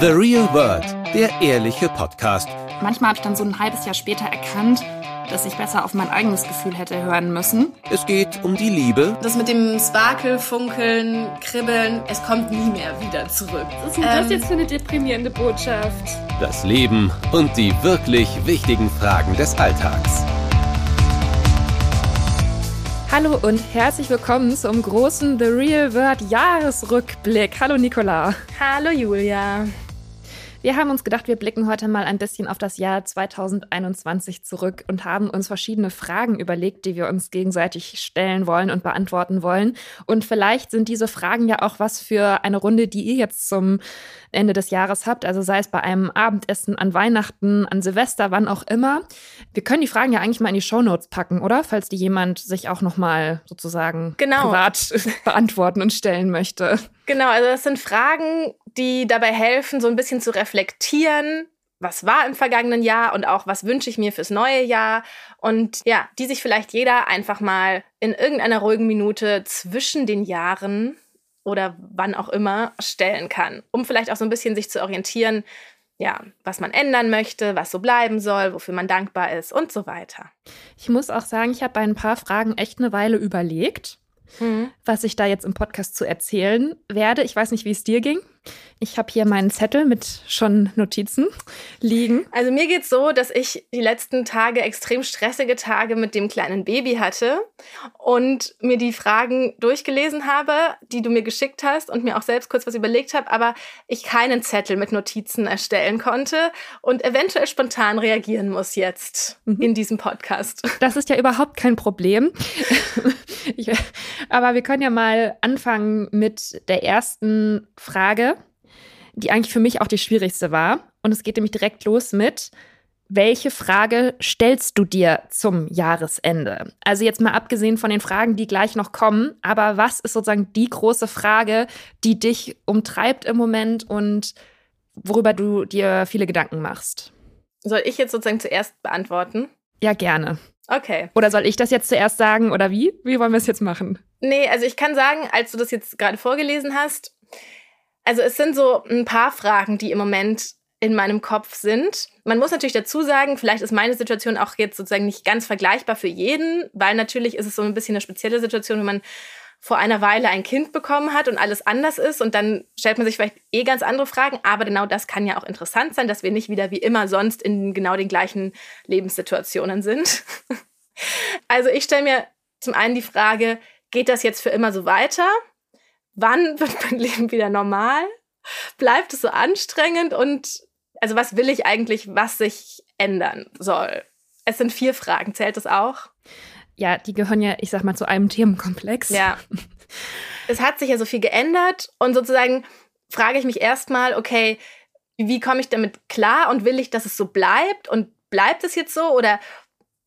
The Real World, der ehrliche Podcast. Manchmal habe ich dann so ein halbes Jahr später erkannt, dass ich besser auf mein eigenes Gefühl hätte hören müssen. Es geht um die Liebe. Das mit dem Sparkel, Funkeln, Kribbeln, es kommt nie mehr wieder zurück. Was ist denn das jetzt für eine deprimierende Botschaft? Das Leben und die wirklich wichtigen Fragen des Alltags. Hallo und herzlich willkommen zum großen The Real World Jahresrückblick. Hallo Nicola. Hallo Julia. Wir haben uns gedacht, wir blicken heute mal ein bisschen auf das Jahr 2021 zurück und haben uns verschiedene Fragen überlegt, die wir uns gegenseitig stellen wollen und beantworten wollen. Und vielleicht sind diese Fragen ja auch was für eine Runde, die ihr jetzt zum Ende des Jahres habt. Also sei es bei einem Abendessen, an Weihnachten, an Silvester, wann auch immer. Wir können die Fragen ja eigentlich mal in die Shownotes packen, oder? Falls die jemand sich auch nochmal sozusagen genau. privat beantworten und stellen möchte. Genau, also das sind Fragen, die dabei helfen, so ein bisschen zu reflektieren, was war im vergangenen Jahr und auch was wünsche ich mir fürs neue Jahr und ja, die sich vielleicht jeder einfach mal in irgendeiner ruhigen Minute zwischen den Jahren oder wann auch immer stellen kann, um vielleicht auch so ein bisschen sich zu orientieren, ja, was man ändern möchte, was so bleiben soll, wofür man dankbar ist und so weiter. Ich muss auch sagen, ich habe bei ein paar Fragen echt eine Weile überlegt mhm. was ich da jetzt im Podcast zu erzählen werde. Ich weiß nicht, wie es dir ging. Ich habe hier meinen Zettel mit schon Notizen liegen. Also mir geht's so, dass ich die letzten Tage extrem stressige Tage mit dem kleinen Baby hatte und mir die Fragen durchgelesen habe, die du mir geschickt hast und mir auch selbst kurz was überlegt habe, aber ich keinen Zettel mit Notizen erstellen konnte und eventuell spontan reagieren muss jetzt mhm. in diesem Podcast. Das ist ja überhaupt kein Problem. ich, aber wir können ja mal anfangen mit der ersten Frage, die eigentlich für mich auch die schwierigste war. Und es geht nämlich direkt los mit, welche Frage stellst du dir zum Jahresende? Also jetzt mal abgesehen von den Fragen, die gleich noch kommen, aber was ist sozusagen die große Frage, die dich umtreibt im Moment und worüber du dir viele Gedanken machst? Soll ich jetzt sozusagen zuerst beantworten? Ja, gerne. Okay. Oder soll ich das jetzt zuerst sagen oder wie? Wie wollen wir es jetzt machen? Nee, also ich kann sagen, als du das jetzt gerade vorgelesen hast, also es sind so ein paar Fragen, die im Moment in meinem Kopf sind. Man muss natürlich dazu sagen, vielleicht ist meine Situation auch jetzt sozusagen nicht ganz vergleichbar für jeden, weil natürlich ist es so ein bisschen eine spezielle Situation, wenn man vor einer Weile ein Kind bekommen hat und alles anders ist und dann stellt man sich vielleicht eh ganz andere Fragen, aber genau das kann ja auch interessant sein, dass wir nicht wieder wie immer sonst in genau den gleichen Lebenssituationen sind. also ich stelle mir zum einen die Frage, geht das jetzt für immer so weiter? Wann wird mein Leben wieder normal? Bleibt es so anstrengend und also was will ich eigentlich, was sich ändern soll? Es sind vier Fragen, zählt das auch? ja, die gehören ja, ich sag mal, zu einem Themenkomplex. Ja. es hat sich ja so viel geändert und sozusagen frage ich mich erstmal, okay, wie komme ich damit klar und will ich, dass es so bleibt und bleibt es jetzt so oder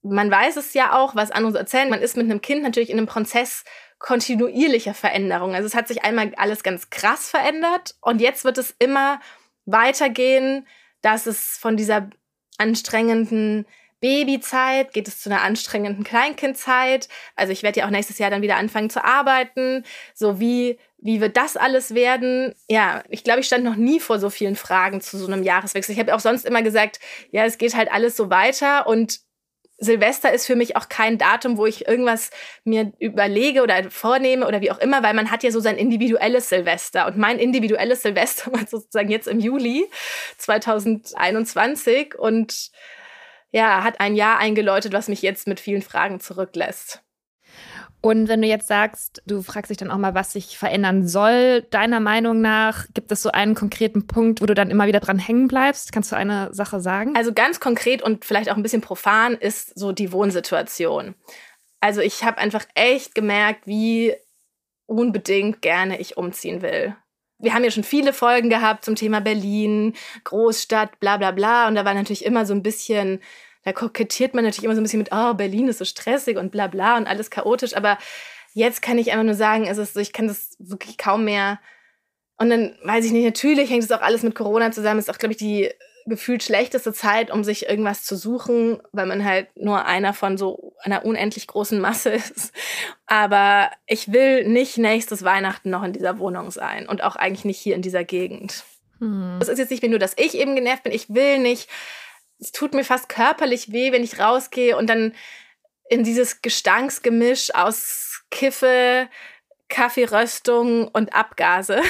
man weiß es ja auch, was andere erzählen, man ist mit einem Kind natürlich in einem Prozess kontinuierlicher Veränderung. Also es hat sich einmal alles ganz krass verändert und jetzt wird es immer weitergehen, dass es von dieser anstrengenden Babyzeit, geht es zu einer anstrengenden Kleinkindzeit. Also ich werde ja auch nächstes Jahr dann wieder anfangen zu arbeiten. So wie, wie wird das alles werden? Ja, ich glaube, ich stand noch nie vor so vielen Fragen zu so einem Jahreswechsel. Ich habe auch sonst immer gesagt, ja, es geht halt alles so weiter und Silvester ist für mich auch kein Datum, wo ich irgendwas mir überlege oder vornehme oder wie auch immer, weil man hat ja so sein individuelles Silvester. Und mein individuelles Silvester war sozusagen jetzt im Juli 2021 und ja, hat ein Jahr eingeläutet, was mich jetzt mit vielen Fragen zurücklässt. Und wenn du jetzt sagst, du fragst dich dann auch mal, was sich verändern soll, deiner Meinung nach, gibt es so einen konkreten Punkt, wo du dann immer wieder dran hängen bleibst? Kannst du eine Sache sagen? Also ganz konkret und vielleicht auch ein bisschen profan ist so die Wohnsituation. Also ich habe einfach echt gemerkt, wie unbedingt gerne ich umziehen will wir haben ja schon viele Folgen gehabt zum Thema Berlin, Großstadt, bla bla bla. Und da war natürlich immer so ein bisschen, da kokettiert man natürlich immer so ein bisschen mit, oh, Berlin ist so stressig und bla bla und alles chaotisch. Aber jetzt kann ich einfach nur sagen, es ist so, ich kann das wirklich kaum mehr. Und dann weiß ich nicht, natürlich hängt es auch alles mit Corona zusammen. Es ist auch, glaube ich, die gefühlt schlechteste Zeit, um sich irgendwas zu suchen, weil man halt nur einer von so einer unendlich großen Masse ist. Aber ich will nicht nächstes Weihnachten noch in dieser Wohnung sein und auch eigentlich nicht hier in dieser Gegend. Hm. Es ist jetzt nicht mehr nur, dass ich eben genervt bin. Ich will nicht. Es tut mir fast körperlich weh, wenn ich rausgehe und dann in dieses Gestanksgemisch aus Kiffe, Kaffeeröstung und Abgase.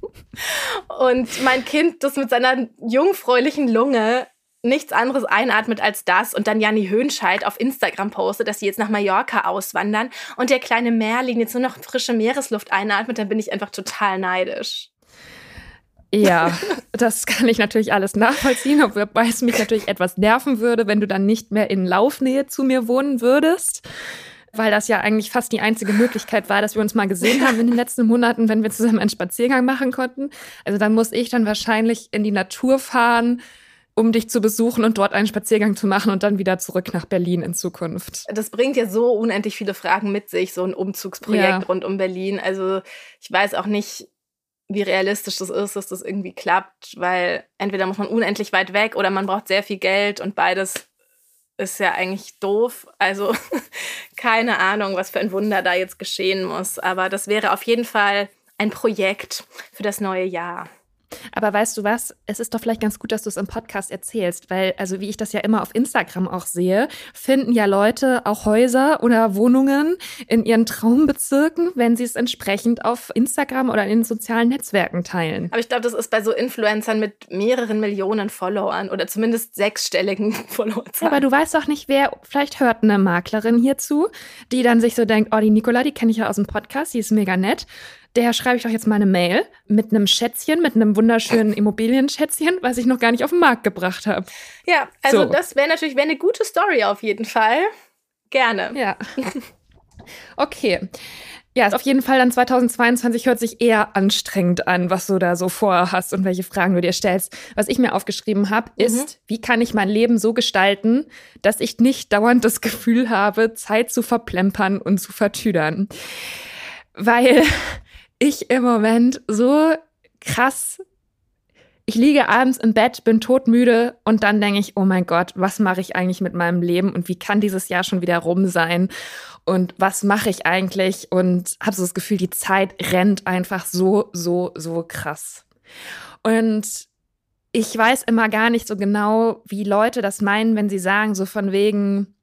und mein Kind, das mit seiner jungfräulichen Lunge nichts anderes einatmet als das und dann Janni Höhnscheid auf Instagram postet, dass sie jetzt nach Mallorca auswandern und der kleine Merlin jetzt nur noch frische Meeresluft einatmet, dann bin ich einfach total neidisch. Ja, das kann ich natürlich alles nachvollziehen, wobei es mich natürlich etwas nerven würde, wenn du dann nicht mehr in Laufnähe zu mir wohnen würdest. Weil das ja eigentlich fast die einzige Möglichkeit war, dass wir uns mal gesehen haben in den letzten Monaten, wenn wir zusammen einen Spaziergang machen konnten. Also dann muss ich dann wahrscheinlich in die Natur fahren, um dich zu besuchen und dort einen Spaziergang zu machen und dann wieder zurück nach Berlin in Zukunft. Das bringt ja so unendlich viele Fragen mit sich, so ein Umzugsprojekt ja. rund um Berlin. Also ich weiß auch nicht, wie realistisch das ist, dass das irgendwie klappt, weil entweder muss man unendlich weit weg oder man braucht sehr viel Geld und beides ist ja eigentlich doof. Also keine Ahnung, was für ein Wunder da jetzt geschehen muss. Aber das wäre auf jeden Fall ein Projekt für das neue Jahr. Aber weißt du was? Es ist doch vielleicht ganz gut, dass du es im Podcast erzählst, weil, also wie ich das ja immer auf Instagram auch sehe, finden ja Leute auch Häuser oder Wohnungen in ihren Traumbezirken, wenn sie es entsprechend auf Instagram oder in den sozialen Netzwerken teilen. Aber ich glaube, das ist bei so Influencern mit mehreren Millionen Followern oder zumindest sechsstelligen Followern. Ja, aber du weißt doch nicht, wer, vielleicht hört eine Maklerin hierzu, die dann sich so denkt, oh, die Nicola, die kenne ich ja aus dem Podcast, die ist mega nett der schreibe ich doch jetzt mal eine Mail mit einem Schätzchen, mit einem wunderschönen Immobilienschätzchen, was ich noch gar nicht auf den Markt gebracht habe. Ja, also so. das wäre natürlich wär eine gute Story auf jeden Fall. Gerne. Ja. Okay. Ja, auf jeden Fall dann 2022 hört sich eher anstrengend an, was du da so vorhast und welche Fragen du dir stellst. Was ich mir aufgeschrieben habe, mhm. ist, wie kann ich mein Leben so gestalten, dass ich nicht dauernd das Gefühl habe, Zeit zu verplempern und zu vertüdern. Weil ich im Moment so krass ich liege abends im Bett, bin todmüde und dann denke ich, oh mein Gott, was mache ich eigentlich mit meinem Leben und wie kann dieses Jahr schon wieder rum sein und was mache ich eigentlich und habe so das Gefühl, die Zeit rennt einfach so, so, so krass. Und ich weiß immer gar nicht so genau, wie Leute das meinen, wenn sie sagen, so von wegen,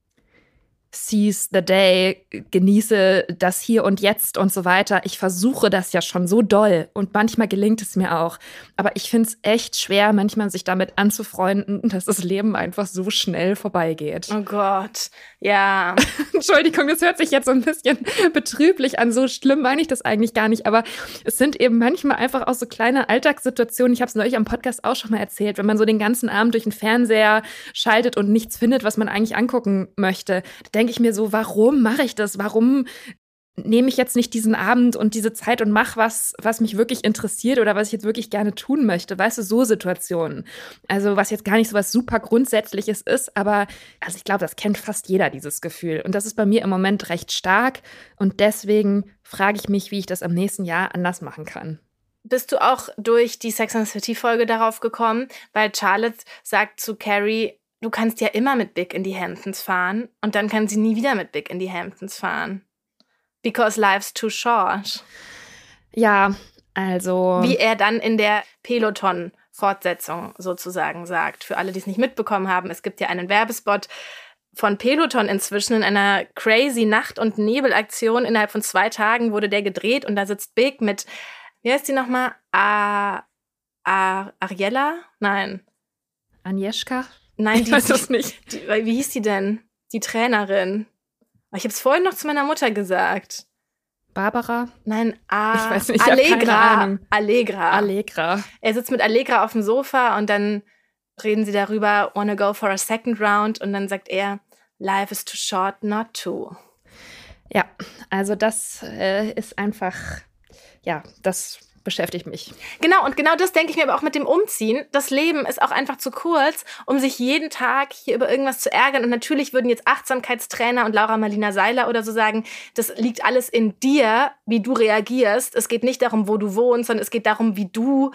seize the day, genieße das hier und jetzt und so weiter. Ich versuche das ja schon so doll und manchmal gelingt es mir auch. Aber ich finde es echt schwer, manchmal sich damit anzufreunden, dass das Leben einfach so schnell vorbeigeht. Oh Gott, ja. Entschuldigung, das hört sich jetzt so ein bisschen betrüblich an. So schlimm meine ich das eigentlich gar nicht. Aber es sind eben manchmal einfach auch so kleine Alltagssituationen. Ich habe es neulich am Podcast auch schon mal erzählt, wenn man so den ganzen Abend durch den Fernseher schaltet und nichts findet, was man eigentlich angucken möchte denke ich mir so, warum mache ich das? Warum nehme ich jetzt nicht diesen Abend und diese Zeit und mache was, was mich wirklich interessiert oder was ich jetzt wirklich gerne tun möchte. Weißt du, so Situationen. Also was jetzt gar nicht so was super Grundsätzliches ist, aber also ich glaube, das kennt fast jeder, dieses Gefühl. Und das ist bei mir im Moment recht stark. Und deswegen frage ich mich, wie ich das am nächsten Jahr anders machen kann. Bist du auch durch die Sex and City Folge darauf gekommen? Weil Charlotte sagt zu Carrie, du kannst ja immer mit Big in die Hamptons fahren und dann kann sie nie wieder mit Big in die Hamptons fahren. Because life's too short. Ja, also. Wie er dann in der Peloton-Fortsetzung sozusagen sagt. Für alle, die es nicht mitbekommen haben, es gibt ja einen Werbespot von Peloton inzwischen in einer crazy Nacht- und Nebelaktion. Innerhalb von zwei Tagen wurde der gedreht und da sitzt Big mit, wie heißt die nochmal? A, A, Ariella? Nein. Agnieszka? Nein, die, ich weiß das nicht. Die, wie hieß die denn? Die Trainerin. Ich habe es vorhin noch zu meiner Mutter gesagt. Barbara? Nein, A ich weiß nicht, Allegra. Allegra. Allegra. Er sitzt mit Allegra auf dem Sofa und dann reden sie darüber, wanna go for a second round und dann sagt er, life is too short not to. Ja, also das äh, ist einfach, ja, das beschäftigt mich. Genau, und genau das denke ich mir aber auch mit dem Umziehen. Das Leben ist auch einfach zu kurz, um sich jeden Tag hier über irgendwas zu ärgern. Und natürlich würden jetzt Achtsamkeitstrainer und Laura Marlina Seiler oder so sagen, das liegt alles in dir, wie du reagierst. Es geht nicht darum, wo du wohnst, sondern es geht darum, wie du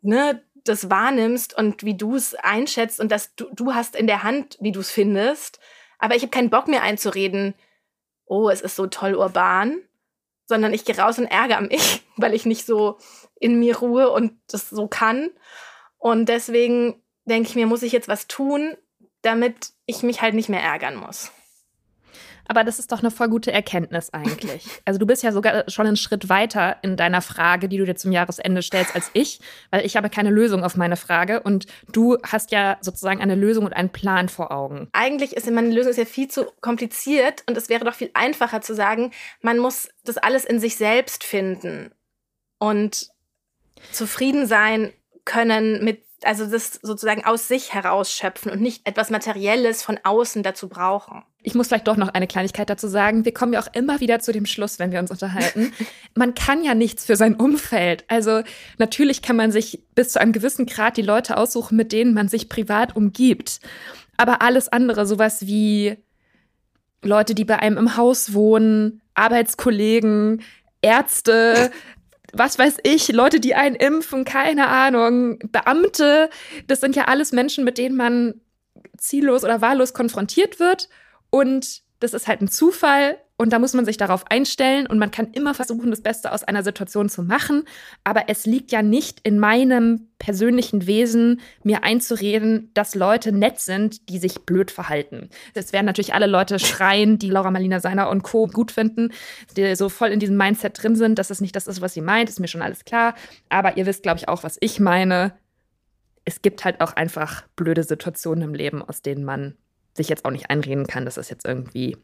ne, das wahrnimmst und wie du es einschätzt und dass du, du hast in der Hand, wie du es findest. Aber ich habe keinen Bock mehr einzureden, oh, es ist so toll urban, sondern ich gehe raus und ärgere mich, weil ich nicht so in mir ruhe und das so kann. Und deswegen denke ich mir, muss ich jetzt was tun, damit ich mich halt nicht mehr ärgern muss. Aber das ist doch eine voll gute Erkenntnis eigentlich. Also du bist ja sogar schon einen Schritt weiter in deiner Frage, die du dir zum Jahresende stellst, als ich, weil ich habe keine Lösung auf meine Frage und du hast ja sozusagen eine Lösung und einen Plan vor Augen. Eigentlich ist meine Lösung ja viel zu kompliziert und es wäre doch viel einfacher zu sagen, man muss das alles in sich selbst finden und zufrieden sein können mit also das sozusagen aus sich herausschöpfen und nicht etwas Materielles von außen dazu brauchen. Ich muss vielleicht doch noch eine Kleinigkeit dazu sagen. Wir kommen ja auch immer wieder zu dem Schluss, wenn wir uns unterhalten. Man kann ja nichts für sein Umfeld. Also natürlich kann man sich bis zu einem gewissen Grad die Leute aussuchen, mit denen man sich privat umgibt. Aber alles andere, sowas wie Leute, die bei einem im Haus wohnen, Arbeitskollegen, Ärzte, was weiß ich, Leute, die einen impfen, keine Ahnung, Beamte, das sind ja alles Menschen, mit denen man ziellos oder wahllos konfrontiert wird. Und das ist halt ein Zufall und da muss man sich darauf einstellen und man kann immer versuchen, das Beste aus einer Situation zu machen. Aber es liegt ja nicht in meinem persönlichen Wesen, mir einzureden, dass Leute nett sind, die sich blöd verhalten. Das werden natürlich alle Leute schreien, die Laura Marlina Seiner und Co. gut finden, die so voll in diesem Mindset drin sind, dass es nicht das ist, was sie meint, ist mir schon alles klar. Aber ihr wisst, glaube ich, auch, was ich meine. Es gibt halt auch einfach blöde Situationen im Leben, aus denen man sich jetzt auch nicht einreden kann, dass das jetzt irgendwie,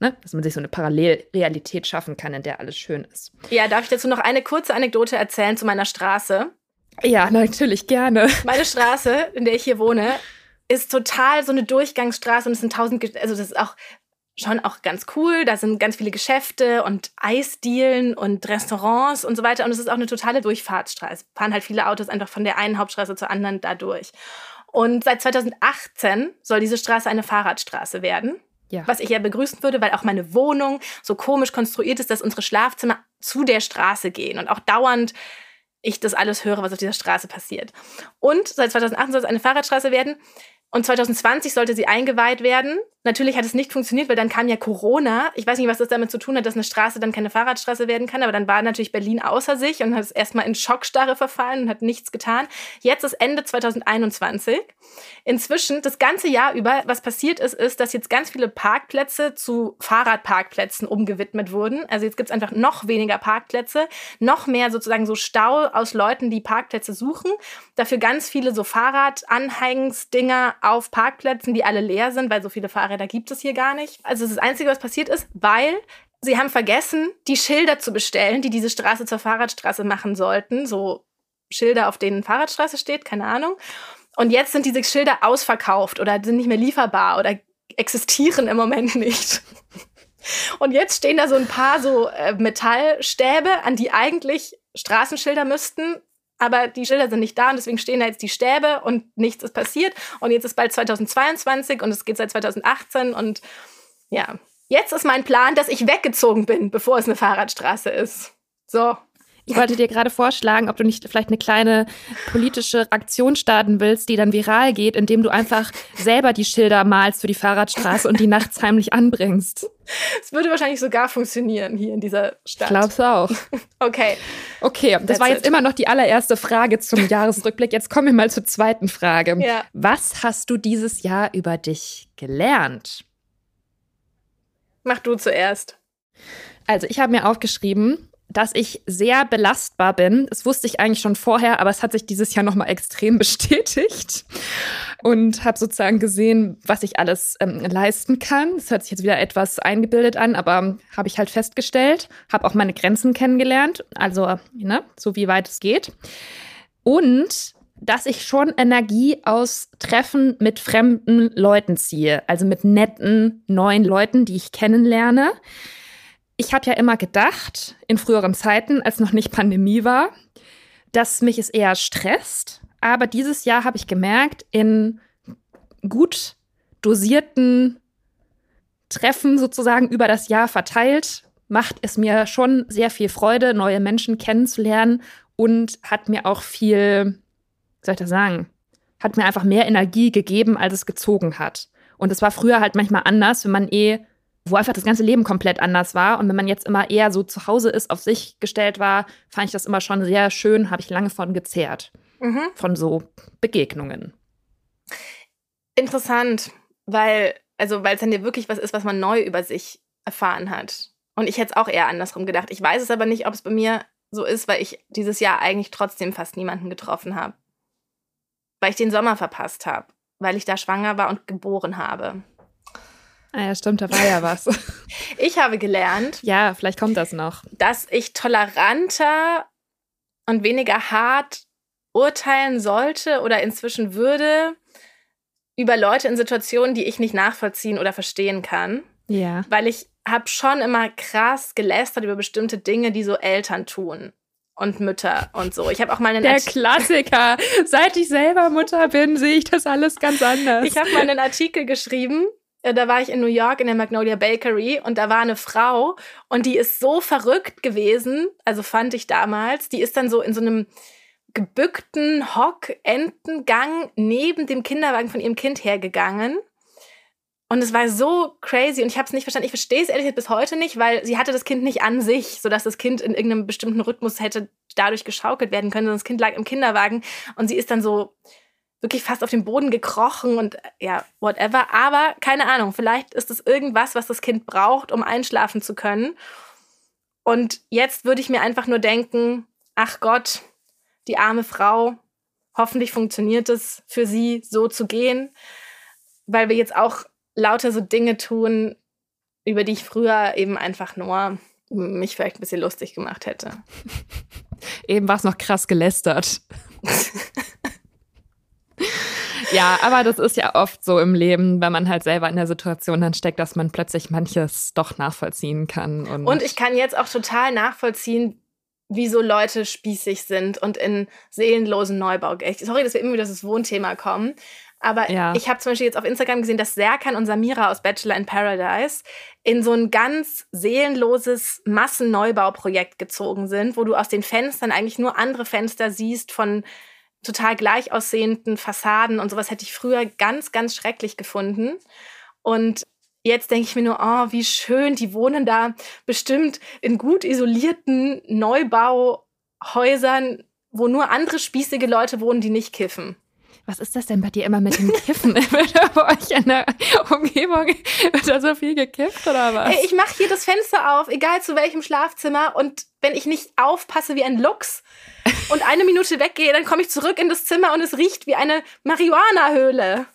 ne, dass man sich so eine Parallelrealität schaffen kann, in der alles schön ist. Ja, darf ich dazu noch eine kurze Anekdote erzählen zu meiner Straße? Ja, natürlich, gerne. Meine Straße, in der ich hier wohne, ist total so eine Durchgangsstraße und es sind tausend, also das ist auch schon auch ganz cool. Da sind ganz viele Geschäfte und Eisdielen und Restaurants und so weiter. Und es ist auch eine totale Durchfahrtsstraße. Es fahren halt viele Autos einfach von der einen Hauptstraße zur anderen da durch. Und seit 2018 soll diese Straße eine Fahrradstraße werden. Ja. Was ich ja begrüßen würde, weil auch meine Wohnung so komisch konstruiert ist, dass unsere Schlafzimmer zu der Straße gehen und auch dauernd ich das alles höre, was auf dieser Straße passiert. Und seit 2018 soll es eine Fahrradstraße werden. Und 2020 sollte sie eingeweiht werden. Natürlich hat es nicht funktioniert, weil dann kam ja Corona. Ich weiß nicht, was das damit zu tun hat, dass eine Straße dann keine Fahrradstraße werden kann, aber dann war natürlich Berlin außer sich und hat es erstmal in Schockstarre verfallen und hat nichts getan. Jetzt ist Ende 2021. Inzwischen, das ganze Jahr über, was passiert ist, ist, dass jetzt ganz viele Parkplätze zu Fahrradparkplätzen umgewidmet wurden. Also jetzt gibt es einfach noch weniger Parkplätze, noch mehr sozusagen so Stau aus Leuten, die Parkplätze suchen. Dafür ganz viele so Fahrradanhängsdinger auf Parkplätzen, die alle leer sind, weil so viele Fahrräder gibt es hier gar nicht. Also das Einzige, was passiert ist, weil sie haben vergessen, die Schilder zu bestellen, die diese Straße zur Fahrradstraße machen sollten. So Schilder, auf denen Fahrradstraße steht, keine Ahnung. Und jetzt sind diese Schilder ausverkauft oder sind nicht mehr lieferbar oder existieren im Moment nicht. Und jetzt stehen da so ein paar so äh, Metallstäbe, an die eigentlich Straßenschilder müssten, aber die Schilder sind nicht da und deswegen stehen da jetzt die Stäbe und nichts ist passiert. Und jetzt ist bald 2022 und es geht seit 2018 und ja, jetzt ist mein Plan, dass ich weggezogen bin, bevor es eine Fahrradstraße ist. So. Ich wollte dir gerade vorschlagen, ob du nicht vielleicht eine kleine politische Aktion starten willst, die dann viral geht, indem du einfach selber die Schilder malst für die Fahrradstraße und die nachts heimlich anbringst. Es würde wahrscheinlich sogar funktionieren hier in dieser Stadt. Glaubst du auch? Okay. Okay, das That's war jetzt it. immer noch die allererste Frage zum Jahresrückblick. Jetzt kommen wir mal zur zweiten Frage. Ja. Was hast du dieses Jahr über dich gelernt? Mach du zuerst. Also, ich habe mir aufgeschrieben, dass ich sehr belastbar bin. Das wusste ich eigentlich schon vorher, aber es hat sich dieses Jahr nochmal extrem bestätigt und habe sozusagen gesehen, was ich alles ähm, leisten kann. Das hört sich jetzt wieder etwas eingebildet an, aber habe ich halt festgestellt, habe auch meine Grenzen kennengelernt, also ne, so wie weit es geht. Und dass ich schon Energie aus Treffen mit fremden Leuten ziehe, also mit netten neuen Leuten, die ich kennenlerne ich habe ja immer gedacht, in früheren Zeiten, als noch nicht Pandemie war, dass mich es eher stresst. Aber dieses Jahr habe ich gemerkt, in gut dosierten Treffen sozusagen über das Jahr verteilt, macht es mir schon sehr viel Freude, neue Menschen kennenzulernen und hat mir auch viel, wie soll ich das sagen, hat mir einfach mehr Energie gegeben, als es gezogen hat. Und es war früher halt manchmal anders, wenn man eh wo einfach das ganze Leben komplett anders war. Und wenn man jetzt immer eher so zu Hause ist, auf sich gestellt war, fand ich das immer schon sehr schön, habe ich lange von gezehrt. Mhm. Von so Begegnungen. Interessant, weil, also, weil es dann ja wirklich was ist, was man neu über sich erfahren hat. Und ich hätte es auch eher andersrum gedacht. Ich weiß es aber nicht, ob es bei mir so ist, weil ich dieses Jahr eigentlich trotzdem fast niemanden getroffen habe. Weil ich den Sommer verpasst habe. Weil ich da schwanger war und geboren habe. Ah ja, stimmt, da war ja was. ich habe gelernt. Ja, vielleicht kommt das noch. Dass ich toleranter und weniger hart urteilen sollte oder inzwischen würde über Leute in Situationen, die ich nicht nachvollziehen oder verstehen kann. Ja. Weil ich habe schon immer krass gelästert über bestimmte Dinge, die so Eltern tun und Mütter und so. Ich habe auch mal einen Der Artikel Klassiker. Seit ich selber Mutter bin, sehe ich das alles ganz anders. Ich habe mal einen Artikel geschrieben. Äh, da war ich in New York in der Magnolia Bakery und da war eine Frau und die ist so verrückt gewesen, also fand ich damals, die ist dann so in so einem gebückten Hock-Entengang neben dem Kinderwagen von ihrem Kind hergegangen und es war so crazy und ich habe es nicht verstanden. Ich verstehe es ehrlich gesagt bis heute nicht, weil sie hatte das Kind nicht an sich, sodass das Kind in irgendeinem bestimmten Rhythmus hätte dadurch geschaukelt werden können. Sondern das Kind lag im Kinderwagen und sie ist dann so wirklich fast auf den Boden gekrochen und ja, whatever. Aber keine Ahnung, vielleicht ist es irgendwas, was das Kind braucht, um einschlafen zu können. Und jetzt würde ich mir einfach nur denken, ach Gott, die arme Frau, hoffentlich funktioniert es für sie, so zu gehen, weil wir jetzt auch lauter so Dinge tun, über die ich früher eben einfach nur mich vielleicht ein bisschen lustig gemacht hätte. Eben war es noch krass gelästert. ja, aber das ist ja oft so im Leben, wenn man halt selber in der Situation dann steckt, dass man plötzlich manches doch nachvollziehen kann. Und, und ich kann jetzt auch total nachvollziehen, wieso Leute spießig sind und in seelenlosen Neubau. Sorry, dass wir immer wieder das Wohnthema kommen. Aber ja. ich habe zum Beispiel jetzt auf Instagram gesehen, dass Serkan und Samira aus Bachelor in Paradise in so ein ganz seelenloses Massenneubauprojekt gezogen sind, wo du aus den Fenstern eigentlich nur andere Fenster siehst von total gleich aussehenden Fassaden und sowas hätte ich früher ganz, ganz schrecklich gefunden. Und jetzt denke ich mir nur, oh, wie schön, die wohnen da bestimmt in gut isolierten Neubauhäusern, wo nur andere spießige Leute wohnen, die nicht kiffen. Was ist das denn bei dir immer mit dem Kiffen? wird da bei euch in der Umgebung wird da so viel gekifft oder was? Ich mache hier das Fenster auf, egal zu welchem Schlafzimmer. Und wenn ich nicht aufpasse wie ein Luchs und eine Minute weggehe, dann komme ich zurück in das Zimmer und es riecht wie eine Marihuana-Höhle.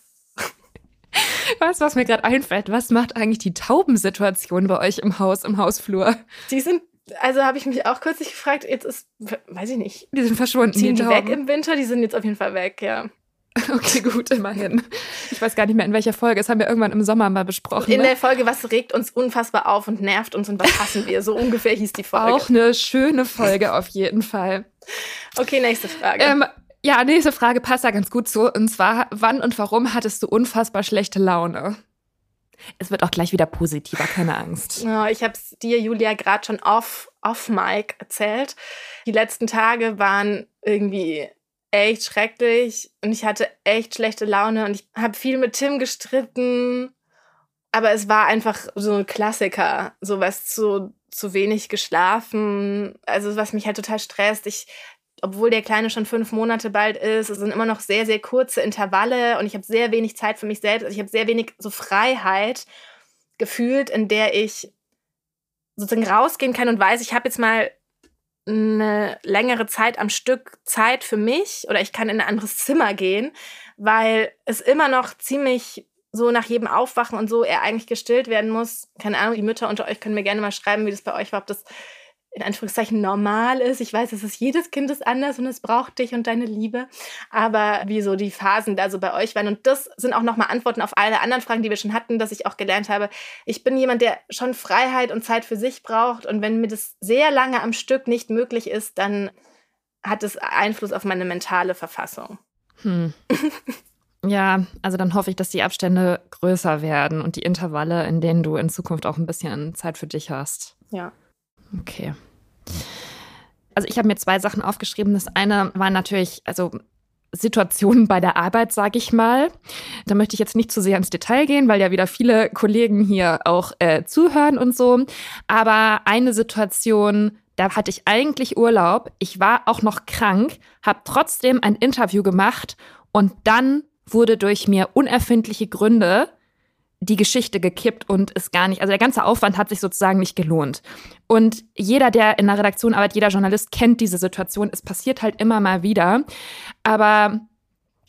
Weißt du, was mir gerade einfällt? Was macht eigentlich die Taubensituation bei euch im Haus, im Hausflur? Die sind also habe ich mich auch kürzlich gefragt, jetzt ist, weiß ich nicht. Die sind verschwunden. Die, die weg im Winter? Die sind jetzt auf jeden Fall weg, ja. Okay, gut, immerhin. Ich weiß gar nicht mehr, in welcher Folge. Das haben wir irgendwann im Sommer mal besprochen. In ne? der Folge, was regt uns unfassbar auf und nervt uns und was hassen wir? So ungefähr hieß die Folge. Auch eine schöne Folge auf jeden Fall. Okay, nächste Frage. Ähm, ja, nächste Frage passt da ganz gut zu. Und zwar, wann und warum hattest du unfassbar schlechte Laune? Es wird auch gleich wieder positiver, keine Angst. Oh, ich habe es dir, Julia, gerade schon off, off Mic erzählt. Die letzten Tage waren irgendwie echt schrecklich und ich hatte echt schlechte Laune und ich habe viel mit Tim gestritten. Aber es war einfach so ein Klassiker, sowas zu, zu wenig geschlafen, also was mich halt total stresst. Ich, obwohl der Kleine schon fünf Monate bald ist, es sind immer noch sehr, sehr kurze Intervalle und ich habe sehr wenig Zeit für mich selbst. Also ich habe sehr wenig so Freiheit gefühlt, in der ich sozusagen rausgehen kann und weiß, ich habe jetzt mal eine längere Zeit am Stück Zeit für mich oder ich kann in ein anderes Zimmer gehen, weil es immer noch ziemlich so nach jedem Aufwachen und so er eigentlich gestillt werden muss. Keine Ahnung, die Mütter unter euch können mir gerne mal schreiben, wie das bei euch war, ob das in Anführungszeichen normal ist. Ich weiß, es ist jedes Kind ist anders und es braucht dich und deine Liebe. Aber wie so die Phasen da so bei euch waren. Und das sind auch nochmal Antworten auf alle anderen Fragen, die wir schon hatten, dass ich auch gelernt habe. Ich bin jemand, der schon Freiheit und Zeit für sich braucht. Und wenn mir das sehr lange am Stück nicht möglich ist, dann hat es Einfluss auf meine mentale Verfassung. Hm. Ja, also dann hoffe ich, dass die Abstände größer werden und die Intervalle, in denen du in Zukunft auch ein bisschen Zeit für dich hast. Ja. Okay. Also ich habe mir zwei Sachen aufgeschrieben. Das eine war natürlich, also Situationen bei der Arbeit, sage ich mal. Da möchte ich jetzt nicht zu sehr ins Detail gehen, weil ja wieder viele Kollegen hier auch äh, zuhören und so. Aber eine Situation, da hatte ich eigentlich Urlaub. Ich war auch noch krank, habe trotzdem ein Interview gemacht und dann wurde durch mir unerfindliche Gründe die Geschichte gekippt und ist gar nicht, also der ganze Aufwand hat sich sozusagen nicht gelohnt. Und jeder, der in der Redaktion arbeitet, jeder Journalist kennt diese Situation. Es passiert halt immer mal wieder. Aber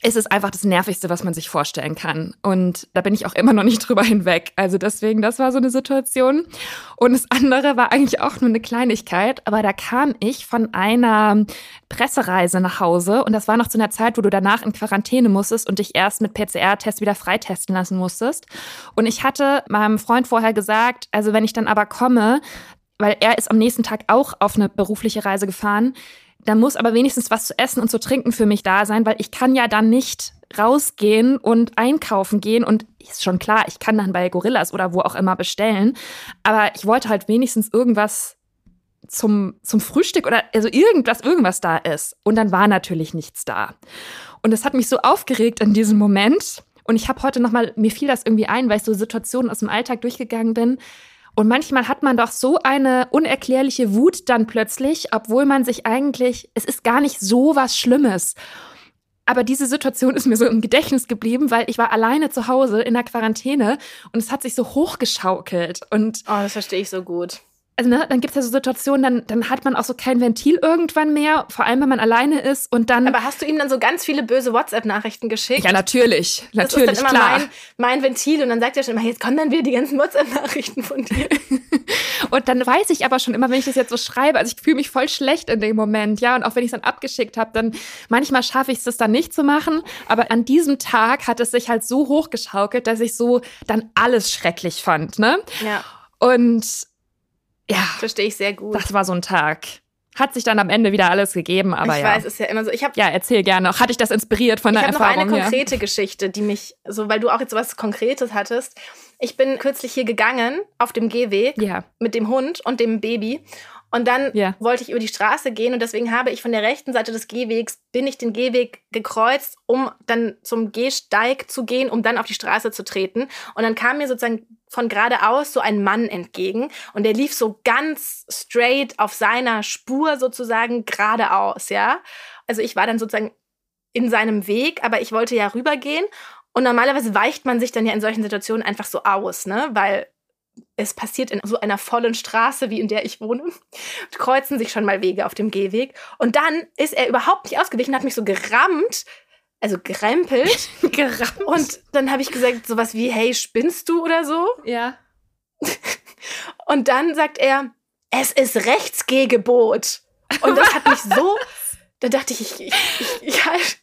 es ist einfach das Nervigste, was man sich vorstellen kann. Und da bin ich auch immer noch nicht drüber hinweg. Also deswegen, das war so eine Situation. Und das andere war eigentlich auch nur eine Kleinigkeit, aber da kam ich von einer Pressereise nach Hause und das war noch zu einer Zeit, wo du danach in Quarantäne musstest und dich erst mit PCR-Test wieder freitesten lassen musstest. Und ich hatte meinem Freund vorher gesagt, also wenn ich dann aber komme, weil er ist am nächsten Tag auch auf eine berufliche Reise gefahren, da muss aber wenigstens was zu essen und zu trinken für mich da sein, weil ich kann ja dann nicht rausgehen und einkaufen gehen und ist schon klar, ich kann dann bei Gorillas oder wo auch immer bestellen, aber ich wollte halt wenigstens irgendwas zum, zum Frühstück oder also irgendwas, irgendwas da ist. Und dann war natürlich nichts da. Und das hat mich so aufgeregt in diesem Moment. Und ich habe heute nochmal, mir fiel das irgendwie ein, weil ich so Situationen aus dem Alltag durchgegangen bin und manchmal hat man doch so eine unerklärliche Wut dann plötzlich, obwohl man sich eigentlich, es ist gar nicht so was Schlimmes. Aber diese Situation ist mir so im Gedächtnis geblieben, weil ich war alleine zu Hause in der Quarantäne und es hat sich so hochgeschaukelt. Und oh, das verstehe ich so gut also ne, dann gibt es ja so Situationen, dann, dann hat man auch so kein Ventil irgendwann mehr, vor allem wenn man alleine ist und dann. Aber hast du ihm dann so ganz viele böse WhatsApp-Nachrichten geschickt? Ja, natürlich. Natürlich, das ist dann immer klar. Mein, mein Ventil und dann sagt er schon immer, jetzt kommen dann wieder die ganzen WhatsApp-Nachrichten von dir. und dann weiß ich aber schon immer, wenn ich das jetzt so schreibe, also ich fühle mich voll schlecht in dem Moment, ja, und auch wenn ich es dann abgeschickt habe, dann manchmal schaffe ich es das dann nicht zu machen, aber an diesem Tag hat es sich halt so hochgeschaukelt, dass ich so dann alles schrecklich fand, ne? Ja. Und ja. Verstehe ich sehr gut. Das war so ein Tag. Hat sich dann am Ende wieder alles gegeben, aber ich ja. Ich weiß, ist ja immer so. Ich hab, ja, erzähl gerne. Hat dich das inspiriert von der Erfahrung? Ich habe noch eine konkrete ja. Geschichte, die mich, so weil du auch jetzt was Konkretes hattest. Ich bin kürzlich hier gegangen auf dem Gehweg ja. mit dem Hund und dem Baby und dann ja. wollte ich über die Straße gehen und deswegen habe ich von der rechten Seite des Gehwegs, bin ich den Gehweg gekreuzt, um dann zum Gehsteig zu gehen, um dann auf die Straße zu treten. Und dann kam mir sozusagen von geradeaus so ein Mann entgegen und der lief so ganz straight auf seiner Spur sozusagen geradeaus, ja. Also ich war dann sozusagen in seinem Weg, aber ich wollte ja rübergehen und normalerweise weicht man sich dann ja in solchen Situationen einfach so aus, ne? Weil es passiert in so einer vollen Straße, wie in der ich wohne, kreuzen sich schon mal Wege auf dem Gehweg. Und dann ist er überhaupt nicht ausgewichen, hat mich so gerammt, also gerempelt. gerammt. Und dann habe ich gesagt, sowas wie, hey, spinnst du oder so? Ja. Und dann sagt er, es ist Rechtsgehgebot. Und das hat mich so, da dachte ich, ich, ich, ich, ich halt.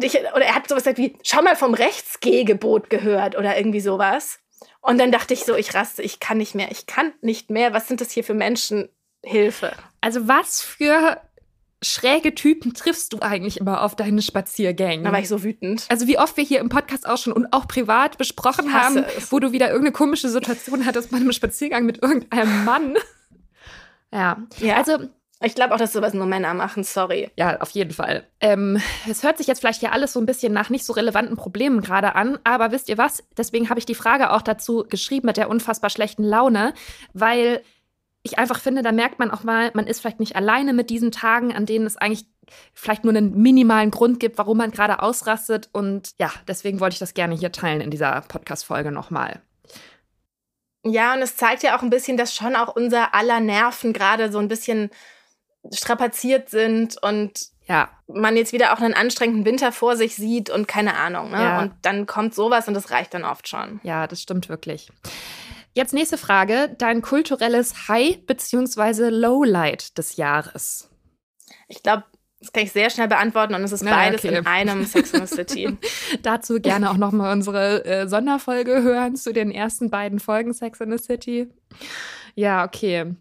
Ich, oder er hat sowas gesagt wie, schau mal vom Rechtsgehgebot gehört oder irgendwie sowas. Und dann dachte ich so, ich raste, ich kann nicht mehr, ich kann nicht mehr. Was sind das hier für Menschen? Hilfe. Also was für schräge Typen triffst du eigentlich immer auf deine Spaziergänge? Da war ich so wütend. Also wie oft wir hier im Podcast auch schon und auch privat besprochen haben, es. wo du wieder irgendeine komische Situation hattest bei einem Spaziergang mit irgendeinem Mann. ja. ja. Also ich glaube auch, dass sowas nur Männer machen, sorry. Ja, auf jeden Fall. Ähm, es hört sich jetzt vielleicht hier alles so ein bisschen nach nicht so relevanten Problemen gerade an, aber wisst ihr was? Deswegen habe ich die Frage auch dazu geschrieben mit der unfassbar schlechten Laune, weil ich einfach finde, da merkt man auch mal, man ist vielleicht nicht alleine mit diesen Tagen, an denen es eigentlich vielleicht nur einen minimalen Grund gibt, warum man gerade ausrastet. Und ja, deswegen wollte ich das gerne hier teilen in dieser Podcast-Folge nochmal. Ja, und es zeigt ja auch ein bisschen, dass schon auch unser aller Nerven gerade so ein bisschen strapaziert sind und ja. man jetzt wieder auch einen anstrengenden Winter vor sich sieht und keine Ahnung. Ne? Ja. Und dann kommt sowas und das reicht dann oft schon. Ja, das stimmt wirklich. Jetzt nächste Frage. Dein kulturelles High bzw. Lowlight des Jahres? Ich glaube, das kann ich sehr schnell beantworten und es ist beides okay. in einem Sex and the City. Dazu gerne auch nochmal unsere äh, Sonderfolge hören zu den ersten beiden Folgen Sex and the City. Ja, okay.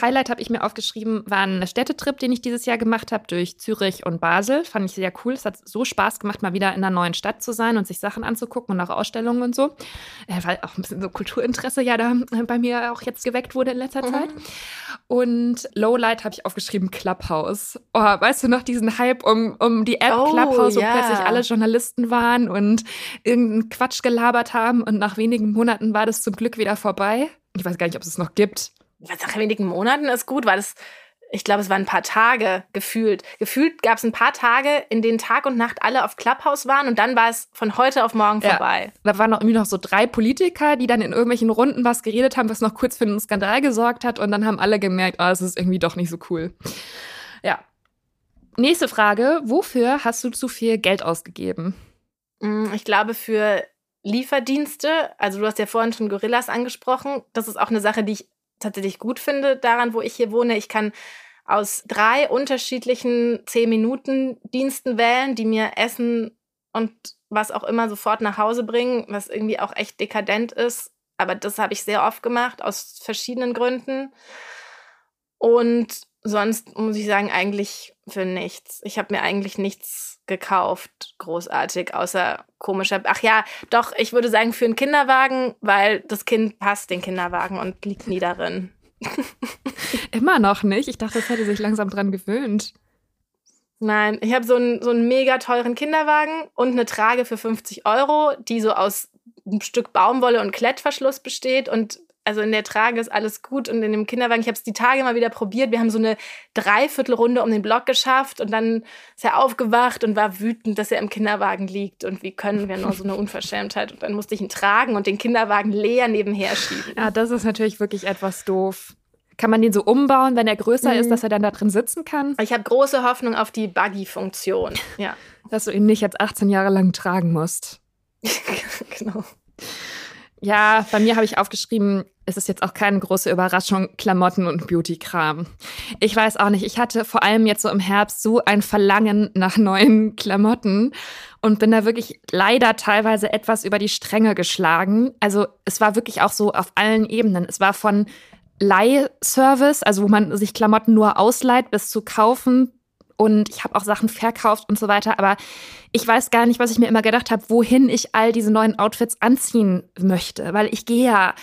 Highlight habe ich mir aufgeschrieben, war ein Städtetrip, den ich dieses Jahr gemacht habe durch Zürich und Basel. Fand ich sehr cool. Es hat so Spaß gemacht, mal wieder in einer neuen Stadt zu sein und sich Sachen anzugucken und auch Ausstellungen und so. Äh, weil auch ein bisschen so Kulturinteresse ja da bei mir auch jetzt geweckt wurde in letzter Zeit. Mhm. Und Lowlight habe ich aufgeschrieben, Clubhouse. Oh, weißt du noch diesen Hype um, um die App oh, Clubhouse, wo yeah. plötzlich alle Journalisten waren und irgendeinen Quatsch gelabert haben und nach wenigen Monaten war das zum Glück wieder vorbei? Ich weiß gar nicht, ob es es noch gibt. Nach wenigen Monaten ist gut, weil es, ich glaube, es waren ein paar Tage gefühlt. Gefühlt gab es ein paar Tage, in denen Tag und Nacht alle auf Clubhouse waren und dann war es von heute auf morgen vorbei. Ja, da waren noch irgendwie noch so drei Politiker, die dann in irgendwelchen Runden was geredet haben, was noch kurz für einen Skandal gesorgt hat und dann haben alle gemerkt, oh, es ist irgendwie doch nicht so cool. Ja. Nächste Frage. Wofür hast du zu viel Geld ausgegeben? Mm, ich glaube, für Lieferdienste, also du hast ja vorhin schon Gorillas angesprochen, das ist auch eine Sache, die ich tatsächlich gut finde daran, wo ich hier wohne. Ich kann aus drei unterschiedlichen 10-Minuten-Diensten wählen, die mir Essen und was auch immer sofort nach Hause bringen, was irgendwie auch echt dekadent ist. Aber das habe ich sehr oft gemacht, aus verschiedenen Gründen. Und sonst muss ich sagen, eigentlich für nichts. Ich habe mir eigentlich nichts gekauft, großartig, außer komischer. Ach ja, doch, ich würde sagen für einen Kinderwagen, weil das Kind passt den Kinderwagen und liegt nie darin. Immer noch nicht. Ich dachte, das hätte sich langsam dran gewöhnt. Nein, ich habe so einen, so einen mega teuren Kinderwagen und eine Trage für 50 Euro, die so aus einem Stück Baumwolle und Klettverschluss besteht und also in der Trage ist alles gut und in dem Kinderwagen, ich habe es die Tage mal wieder probiert. Wir haben so eine Dreiviertelrunde um den Block geschafft und dann ist er aufgewacht und war wütend, dass er im Kinderwagen liegt und wie können wir nur so eine Unverschämtheit. Und dann musste ich ihn tragen und den Kinderwagen leer nebenher schieben. Ja, das ist natürlich wirklich etwas doof. Kann man den so umbauen, wenn er größer mhm. ist, dass er dann da drin sitzen kann? Ich habe große Hoffnung auf die Buggy-Funktion. Ja. Dass du ihn nicht jetzt 18 Jahre lang tragen musst. genau. Ja, bei mir habe ich aufgeschrieben, es ist jetzt auch keine große Überraschung, Klamotten und Beauty-Kram. Ich weiß auch nicht, ich hatte vor allem jetzt so im Herbst so ein Verlangen nach neuen Klamotten und bin da wirklich leider teilweise etwas über die Stränge geschlagen. Also es war wirklich auch so auf allen Ebenen. Es war von Leihservice, also wo man sich Klamotten nur ausleiht, bis zu kaufen, und ich habe auch Sachen verkauft und so weiter. Aber ich weiß gar nicht, was ich mir immer gedacht habe, wohin ich all diese neuen Outfits anziehen möchte, weil ich gehe ja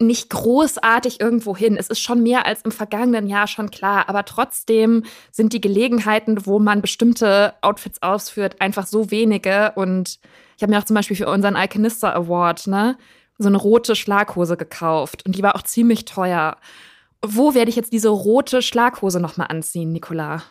nicht großartig irgendwo hin. Es ist schon mehr als im vergangenen Jahr schon klar, aber trotzdem sind die Gelegenheiten, wo man bestimmte Outfits ausführt, einfach so wenige. Und ich habe mir auch zum Beispiel für unseren Alchemista Award ne, so eine rote Schlaghose gekauft und die war auch ziemlich teuer. Wo werde ich jetzt diese rote Schlaghose nochmal anziehen, Nicola?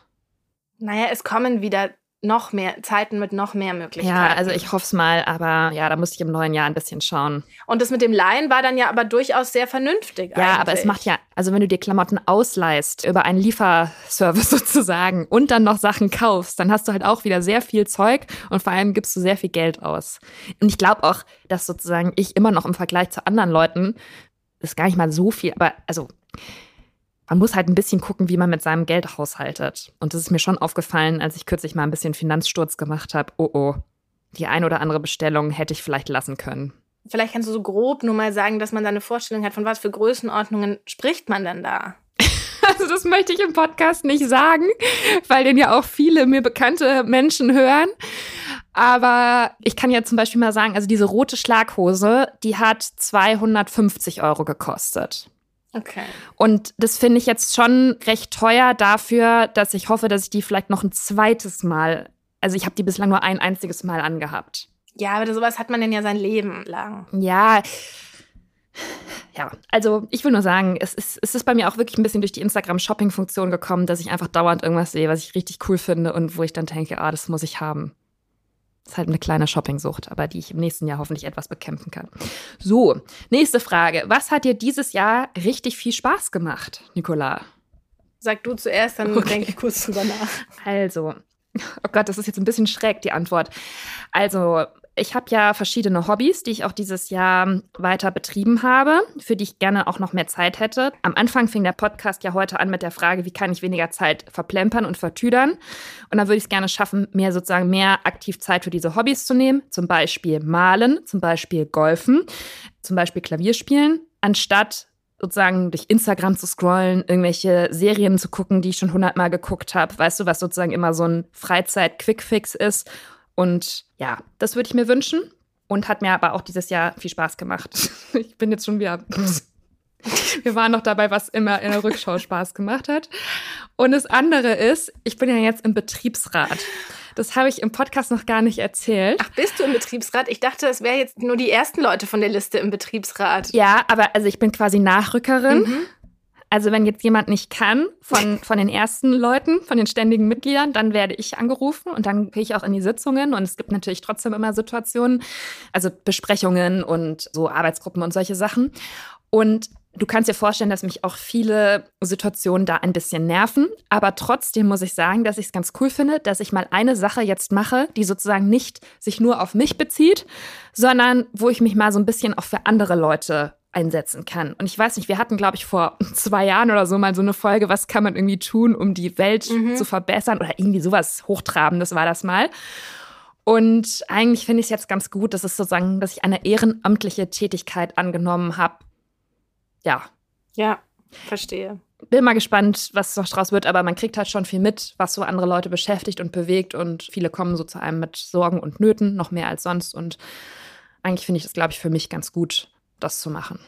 Naja, es kommen wieder noch mehr Zeiten mit noch mehr Möglichkeiten. Ja, also ich hoffe es mal, aber ja, da muss ich im neuen Jahr ein bisschen schauen. Und das mit dem Leihen war dann ja aber durchaus sehr vernünftig. Ja, eigentlich. aber es macht ja, also wenn du dir Klamotten ausleihst über einen Lieferservice sozusagen und dann noch Sachen kaufst, dann hast du halt auch wieder sehr viel Zeug und vor allem gibst du sehr viel Geld aus. Und ich glaube auch, dass sozusagen ich immer noch im Vergleich zu anderen Leuten, ist gar nicht mal so viel, aber also man muss halt ein bisschen gucken, wie man mit seinem Geld haushaltet. Und das ist mir schon aufgefallen, als ich kürzlich mal ein bisschen Finanzsturz gemacht habe. Oh oh, die ein oder andere Bestellung hätte ich vielleicht lassen können. Vielleicht kannst du so grob nur mal sagen, dass man da eine Vorstellung hat, von was für Größenordnungen spricht man denn da? Also das möchte ich im Podcast nicht sagen, weil den ja auch viele mir bekannte Menschen hören. Aber ich kann ja zum Beispiel mal sagen, also diese rote Schlaghose, die hat 250 Euro gekostet. Okay. Und das finde ich jetzt schon recht teuer dafür, dass ich hoffe, dass ich die vielleicht noch ein zweites Mal, also ich habe die bislang nur ein einziges Mal angehabt. Ja, aber sowas hat man denn ja sein Leben lang. Ja. Ja, also ich will nur sagen, es ist, es ist bei mir auch wirklich ein bisschen durch die Instagram-Shopping-Funktion gekommen, dass ich einfach dauernd irgendwas sehe, was ich richtig cool finde und wo ich dann denke, ah, das muss ich haben. Ist halt eine kleine Shoppingsucht, aber die ich im nächsten Jahr hoffentlich etwas bekämpfen kann. So, nächste Frage. Was hat dir dieses Jahr richtig viel Spaß gemacht, Nicola? Sag du zuerst, dann okay. denke ich kurz drüber nach. Also, oh Gott, das ist jetzt ein bisschen schräg, die Antwort. Also, ich habe ja verschiedene Hobbys, die ich auch dieses Jahr weiter betrieben habe, für die ich gerne auch noch mehr Zeit hätte. Am Anfang fing der Podcast ja heute an mit der Frage, wie kann ich weniger Zeit verplempern und vertüdern? Und dann würde ich es gerne schaffen, mehr sozusagen mehr aktiv Zeit für diese Hobbys zu nehmen, zum Beispiel malen, zum Beispiel golfen, zum Beispiel Klavierspielen, anstatt sozusagen durch Instagram zu scrollen, irgendwelche Serien zu gucken, die ich schon hundertmal geguckt habe. Weißt du, was sozusagen immer so ein Freizeit-Quick-Fix ist. Und ja, das würde ich mir wünschen. Und hat mir aber auch dieses Jahr viel Spaß gemacht. Ich bin jetzt schon wieder. Wir waren noch dabei, was immer in der Rückschau Spaß gemacht hat. Und das andere ist, ich bin ja jetzt im Betriebsrat. Das habe ich im Podcast noch gar nicht erzählt. Ach, bist du im Betriebsrat? Ich dachte, es wäre jetzt nur die ersten Leute von der Liste im Betriebsrat. Ja, aber also ich bin quasi Nachrückerin. Mhm. Also wenn jetzt jemand nicht kann von, von den ersten Leuten, von den ständigen Mitgliedern, dann werde ich angerufen und dann gehe ich auch in die Sitzungen. Und es gibt natürlich trotzdem immer Situationen, also Besprechungen und so Arbeitsgruppen und solche Sachen. Und du kannst dir vorstellen, dass mich auch viele Situationen da ein bisschen nerven. Aber trotzdem muss ich sagen, dass ich es ganz cool finde, dass ich mal eine Sache jetzt mache, die sozusagen nicht sich nur auf mich bezieht, sondern wo ich mich mal so ein bisschen auch für andere Leute einsetzen kann. Und ich weiß nicht, wir hatten, glaube ich, vor zwei Jahren oder so mal so eine Folge, was kann man irgendwie tun, um die Welt mhm. zu verbessern oder irgendwie sowas Hochtrabendes war das mal. Und eigentlich finde ich es jetzt ganz gut, dass es sozusagen, dass ich eine ehrenamtliche Tätigkeit angenommen habe, ja. Ja, verstehe. Bin mal gespannt, was noch draus wird, aber man kriegt halt schon viel mit, was so andere Leute beschäftigt und bewegt und viele kommen so zu einem mit Sorgen und Nöten, noch mehr als sonst und eigentlich finde ich das, glaube ich, für mich ganz gut, das zu machen.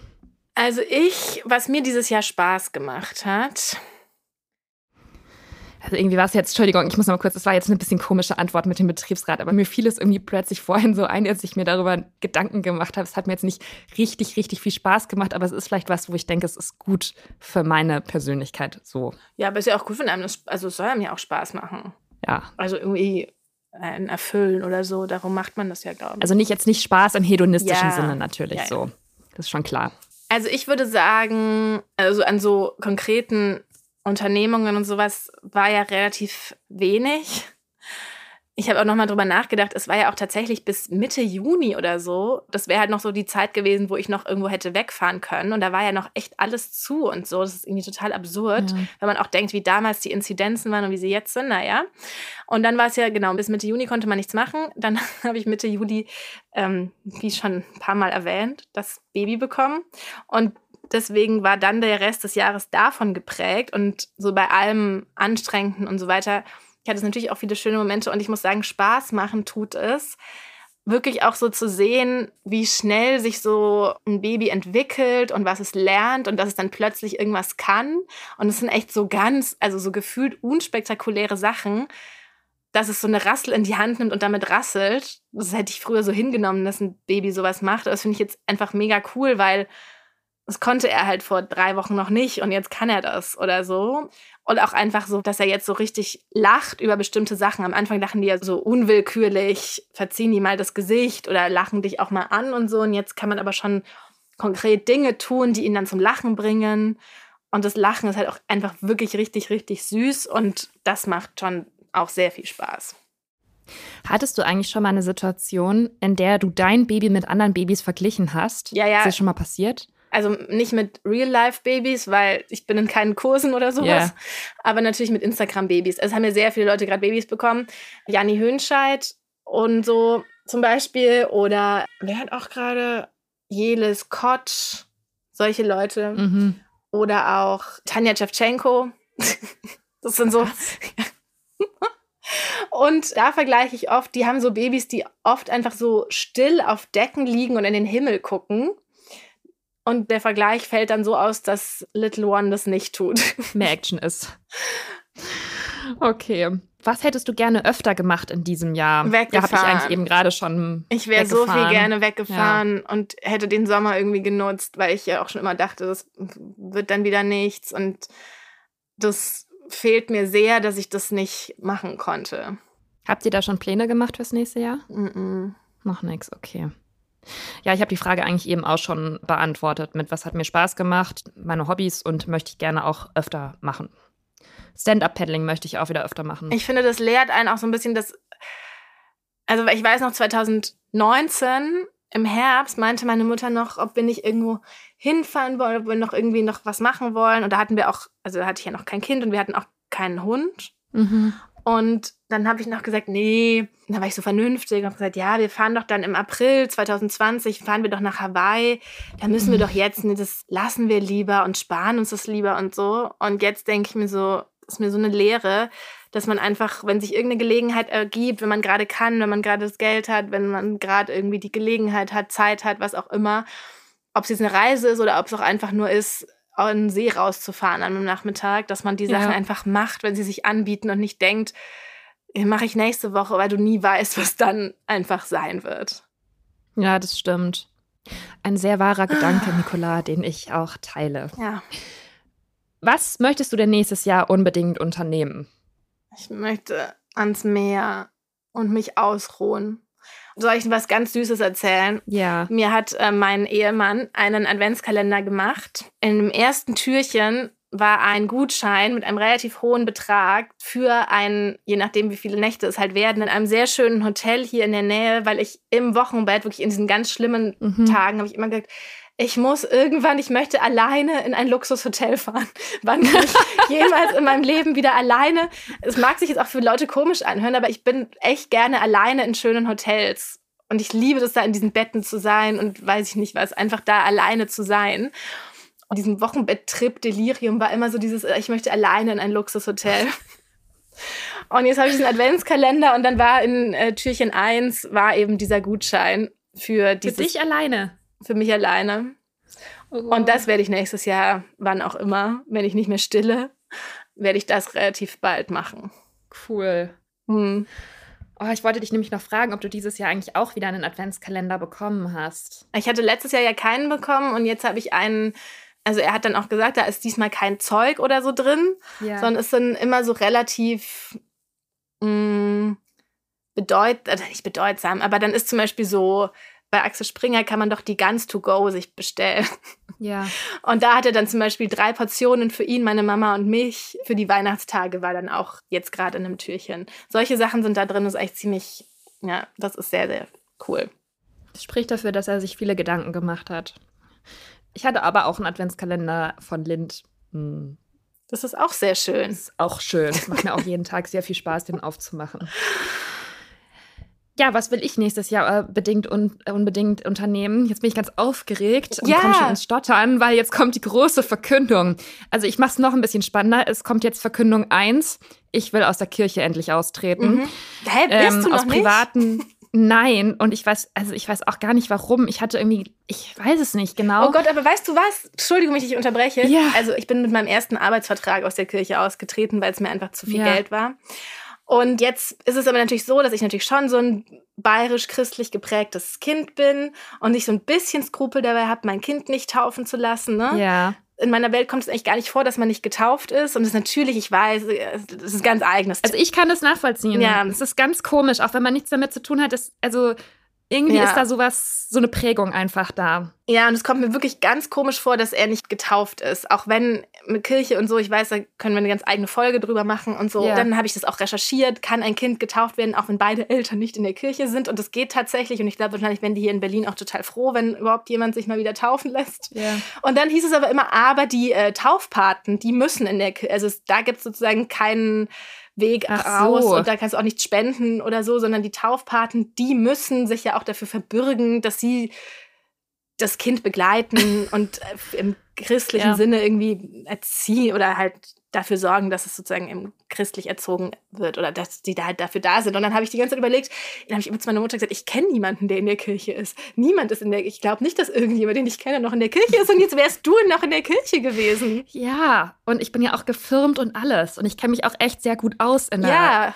Also ich, was mir dieses Jahr Spaß gemacht hat, also irgendwie war es jetzt, Entschuldigung, ich muss noch mal kurz, das war jetzt eine bisschen komische Antwort mit dem Betriebsrat, aber mir fiel es irgendwie plötzlich vorhin so ein, als ich mir darüber Gedanken gemacht habe. Es hat mir jetzt nicht richtig, richtig viel Spaß gemacht, aber es ist vielleicht was, wo ich denke, es ist gut für meine Persönlichkeit so. Ja, aber es ist ja auch gut, wenn einem das, also es soll einem ja auch Spaß machen. Ja. Also irgendwie ein Erfüllen oder so, darum macht man das ja, glaube ich. Also nicht jetzt nicht Spaß im hedonistischen ja. Sinne natürlich ja, ja. Das ist schon klar. Also ich würde sagen, also an so konkreten Unternehmungen und sowas war ja relativ wenig. Ich habe auch nochmal drüber nachgedacht, es war ja auch tatsächlich bis Mitte Juni oder so. Das wäre halt noch so die Zeit gewesen, wo ich noch irgendwo hätte wegfahren können. Und da war ja noch echt alles zu und so. Das ist irgendwie total absurd, ja. wenn man auch denkt, wie damals die Inzidenzen waren und wie sie jetzt sind. Naja. Und dann war es ja, genau, bis Mitte Juni konnte man nichts machen. Dann habe ich Mitte Juli, ähm, wie schon ein paar Mal erwähnt, das Baby bekommen. Und deswegen war dann der Rest des Jahres davon geprägt und so bei allem Anstrengenden und so weiter. Hatte natürlich auch viele schöne Momente und ich muss sagen, Spaß machen tut es. Wirklich auch so zu sehen, wie schnell sich so ein Baby entwickelt und was es lernt und dass es dann plötzlich irgendwas kann. Und es sind echt so ganz, also so gefühlt unspektakuläre Sachen, dass es so eine Rassel in die Hand nimmt und damit rasselt. Das hätte ich früher so hingenommen, dass ein Baby sowas macht. Aber das finde ich jetzt einfach mega cool, weil das konnte er halt vor drei Wochen noch nicht und jetzt kann er das oder so. Und auch einfach so, dass er jetzt so richtig lacht über bestimmte Sachen. Am Anfang lachen die ja so unwillkürlich, verziehen die mal das Gesicht oder lachen dich auch mal an und so. Und jetzt kann man aber schon konkret Dinge tun, die ihn dann zum Lachen bringen. Und das Lachen ist halt auch einfach wirklich richtig, richtig süß und das macht schon auch sehr viel Spaß. Hattest du eigentlich schon mal eine Situation, in der du dein Baby mit anderen Babys verglichen hast? Ja, ja. Ist das schon mal passiert? Also nicht mit Real-Life-Babys, weil ich bin in keinen Kursen oder sowas, yeah. aber natürlich mit Instagram-Babys. Es haben ja sehr viele Leute gerade Babys bekommen. Janni Höhnscheid und so zum Beispiel. Oder wer hat auch gerade Jelis Kotsch, solche Leute. Mhm. Oder auch Tanja Tschewtschenko. das sind so. Und da vergleiche ich oft, die haben so Babys, die oft einfach so still auf Decken liegen und in den Himmel gucken. Und der Vergleich fällt dann so aus, dass Little One das nicht tut. Mehr Action ist. Okay. Was hättest du gerne öfter gemacht in diesem Jahr? Weggefahren. Ja, habe ich eigentlich eben gerade schon. Ich wäre so viel gerne weggefahren ja. und hätte den Sommer irgendwie genutzt, weil ich ja auch schon immer dachte, das wird dann wieder nichts. Und das fehlt mir sehr, dass ich das nicht machen konnte. Habt ihr da schon Pläne gemacht fürs nächste Jahr? Mm, -mm. Noch nichts, okay. Ja, ich habe die Frage eigentlich eben auch schon beantwortet mit, was hat mir Spaß gemacht, meine Hobbys und möchte ich gerne auch öfter machen. Stand-up-Paddling möchte ich auch wieder öfter machen. Ich finde, das lehrt einen auch so ein bisschen das. Also, ich weiß noch, 2019 im Herbst meinte meine Mutter noch, ob wir nicht irgendwo hinfahren wollen, ob wir noch irgendwie noch was machen wollen. Und da hatten wir auch, also da hatte ich ja noch kein Kind und wir hatten auch keinen Hund. Mhm. Und dann habe ich noch gesagt, nee, und dann war ich so vernünftig und habe gesagt, ja, wir fahren doch dann im April 2020, fahren wir doch nach Hawaii. Da müssen wir doch jetzt, nee, das lassen wir lieber und sparen uns das lieber und so. Und jetzt denke ich mir so, das ist mir so eine Lehre, dass man einfach, wenn sich irgendeine Gelegenheit ergibt, wenn man gerade kann, wenn man gerade das Geld hat, wenn man gerade irgendwie die Gelegenheit hat, Zeit hat, was auch immer, ob es jetzt eine Reise ist oder ob es auch einfach nur ist, an den See rauszufahren an einem Nachmittag, dass man die Sachen Ja. einfach macht, wenn sie sich anbieten und nicht denkt, mache ich nächste Woche, weil du nie weißt, was dann einfach sein wird. Ja, das stimmt. Ein sehr wahrer Gedanke, Nicola, den ich auch teile. Ja, Was möchtest du denn nächstes Jahr unbedingt unternehmen? ich möchte ans Meer und mich ausruhen. Soll ich was ganz Süßes erzählen? Ja. Mir hat äh, mein Ehemann einen Adventskalender gemacht. In dem ersten Türchen war ein Gutschein mit einem relativ hohen Betrag für ein, je nachdem wie viele Nächte es halt werden, in einem sehr schönen Hotel hier in der Nähe, weil ich im Wochenbett, wirklich in diesen ganz schlimmen Mhm. Tagen, habe ich immer gesagt, ich muss irgendwann, ich möchte alleine in ein Luxushotel fahren. Wann kann ich jemals in meinem Leben wieder alleine? Es mag sich jetzt auch für Leute komisch anhören, aber ich bin echt gerne alleine in schönen Hotels. Und ich liebe das da in diesen Betten zu sein und weiß ich nicht was, einfach da alleine zu sein. Und diesem Wochenbetttrip Delirium war immer so dieses, äh, ich möchte alleine in ein Luxushotel. Und jetzt habe ich diesen Adventskalender und dann war in äh, Türchen 1 war eben dieser Gutschein für Für dieses, dich alleine. Für mich alleine. Und das werde ich nächstes Jahr, wann auch immer, wenn ich nicht mehr stille, werde ich das relativ bald machen. cool. Hm. Oh, ich wollte dich nämlich noch fragen, ob du dieses Jahr eigentlich auch wieder einen Adventskalender bekommen hast. Ich hatte letztes Jahr ja keinen bekommen und jetzt habe ich einen, also er hat dann auch gesagt, da ist diesmal kein Zeug oder so drin, Ja. sondern es sind immer so relativ mh, bedeut, also nicht bedeutsam, aber dann ist zum Beispiel so, bei Axel Springer kann man doch die Guns to go sich bestellen. ja. Und da hat er dann zum Beispiel drei Portionen für ihn, meine Mama und mich. Für die Weihnachtstage war dann auch jetzt gerade in einem Türchen. Solche Sachen sind da drin, das ist echt ziemlich, ja, das ist sehr, sehr cool. Das spricht dafür, dass er sich viele Gedanken gemacht hat. Ich hatte aber auch einen Adventskalender von Lind. Hm. Das ist auch sehr schön. Ist auch schön. Es macht mir auch jeden Tag sehr viel Spaß, den aufzumachen. Ja, was will ich nächstes Jahr äh, bedingt un unbedingt unternehmen? Jetzt bin ich ganz aufgeregt und Ja. komme schon ins Stottern, weil jetzt kommt die große Verkündung. Also ich mache es noch ein bisschen spannender. Es kommt jetzt Verkündung 1. Ich will aus der Kirche endlich austreten. Mhm. Hä, bist Ähm, du noch aus nicht? privaten. Nein, und ich weiß, also ich weiß auch gar nicht warum. Ich hatte irgendwie, ich weiß es nicht genau. Oh Gott, aber weißt du was? Entschuldigung, wenn ich dich unterbreche. Ja. Also ich bin mit meinem ersten Arbeitsvertrag aus der Kirche ausgetreten, weil es mir einfach zu viel Ja. Geld war. Und jetzt ist es aber natürlich so, dass ich natürlich schon so ein bayerisch-christlich geprägtes Kind bin und ich so ein bisschen Skrupel dabei habe, mein Kind nicht taufen zu lassen. Ne? Ja. In meiner Welt kommt es eigentlich gar nicht vor, dass man nicht getauft ist. Und das ist natürlich, ich weiß, das ist ganz eigenes. Also ich kann das nachvollziehen. Ja. Es ist ganz komisch, auch wenn man nichts damit zu tun hat. Das, also irgendwie Ja. ist da sowas, so eine Prägung einfach da. Ja, und es kommt mir wirklich ganz komisch vor, dass er nicht getauft ist. Auch wenn mit Kirche und so, ich weiß, da können wir eine ganz eigene Folge drüber machen und so. Ja. Dann habe ich das auch recherchiert. Kann ein Kind getauft werden, auch wenn beide Eltern nicht in der Kirche sind? Und das geht tatsächlich. Und ich glaube, wahrscheinlich werden die hier in Berlin auch total froh, wenn überhaupt jemand sich mal wieder taufen lässt. Ja. Und dann hieß es aber immer, aber die äh, Taufpaten, die müssen in der Kirche, also es, da gibt es sozusagen keinen Weg Ach raus so. und da kannst du auch nichts spenden oder so, sondern die Taufpaten, die müssen sich ja auch dafür verbürgen, dass sie das Kind begleiten und äh, im christlichen Ja. Sinne irgendwie erziehen oder halt dafür sorgen, dass es sozusagen im christlich erzogen wird oder dass die da halt dafür da sind. Und dann habe ich die ganze Zeit überlegt, dann habe ich immer zu meiner Mutter gesagt, ich kenne niemanden, der in der Kirche ist. Niemand ist in der, ich glaube nicht, dass irgendjemand, den ich kenne, noch in der Kirche ist. Und jetzt wärst du noch in der Kirche gewesen. Ja, und ich bin ja auch gefirmt und alles. Und ich kenne mich auch echt sehr gut aus in der, Ja.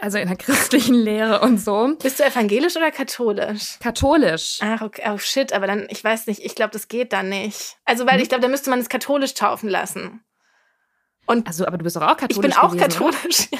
also in der christlichen Lehre und so. Bist du evangelisch oder katholisch? Katholisch. Ach, okay. Oh, shit, aber dann, ich weiß nicht, ich glaube, das geht dann nicht. Also, weil Mhm. ich glaube, da müsste man es katholisch taufen lassen. Und Also, aber du bist doch auch katholisch. ich bin auch gewesen, oder? katholisch, ja.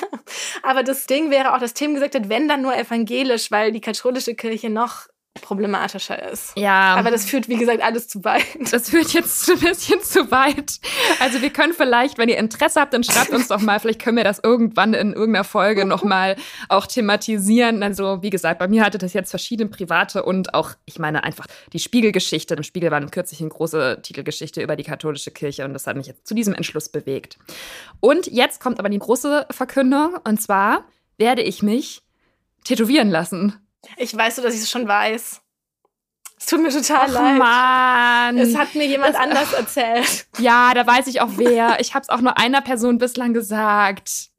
Aber das Ding wäre auch, dass Tim gesagt hat, wenn dann nur evangelisch, weil die katholische Kirche noch problematischer ist. Ja. Aber das führt, wie gesagt, alles zu weit. Das führt jetzt ein bisschen zu weit. Also wir können vielleicht, wenn ihr Interesse habt, dann schreibt uns doch mal, vielleicht können wir das irgendwann in irgendeiner Folge nochmal auch thematisieren. Also wie gesagt, bei mir hatte das jetzt verschiedene private und auch, ich meine einfach die Spiegelgeschichte. Im Spiegel war kürzlich eine große Titelgeschichte über die katholische Kirche und das hat mich jetzt zu diesem Entschluss bewegt. Und jetzt kommt aber die große Verkündung und zwar werde ich mich tätowieren lassen. Ich weiß so, dass ich es schon weiß. Es tut mir total Ach, leid. Mann. Es hat mir jemand Das- anders erzählt. Ja, da weiß ich auch wer. Ich habe es auch nur einer Person bislang gesagt.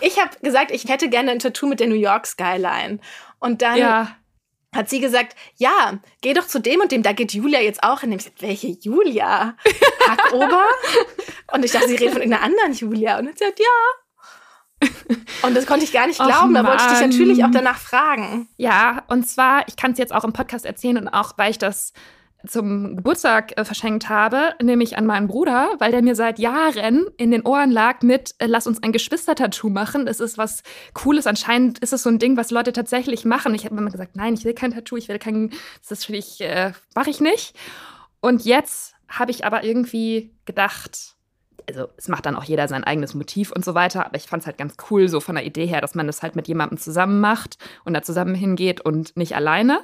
Ich habe gesagt, ich hätte gerne ein Tattoo mit der New York Skyline. Und dann Ja. hat sie gesagt, ja, geh doch zu dem und dem, da geht Julia jetzt auch hin. Und ich gesagt, welche Julia? Hackober? und ich dachte, sie redet von irgendeiner anderen Julia. Und sie hat ja. Und das konnte ich gar nicht glauben. Da wollte ich dich Mann. natürlich auch danach fragen. Ja, und zwar, ich kann es jetzt auch im Podcast erzählen und auch, weil ich das zum Geburtstag äh, verschenkt habe, nämlich an meinen Bruder, weil der mir seit Jahren in den Ohren lag mit, äh, lass uns ein Geschwistertattoo machen. Das ist was Cooles. Anscheinend ist es so ein Ding, was Leute tatsächlich machen. Ich habe immer gesagt, nein, ich will kein Tattoo, ich will kein, das äh, mache ich nicht. Und jetzt habe ich aber irgendwie gedacht, also es macht dann auch jeder sein eigenes Motiv und so weiter, aber ich fand es halt ganz cool, so von der Idee her, dass man das halt mit jemandem zusammen macht und da zusammen hingeht und nicht alleine.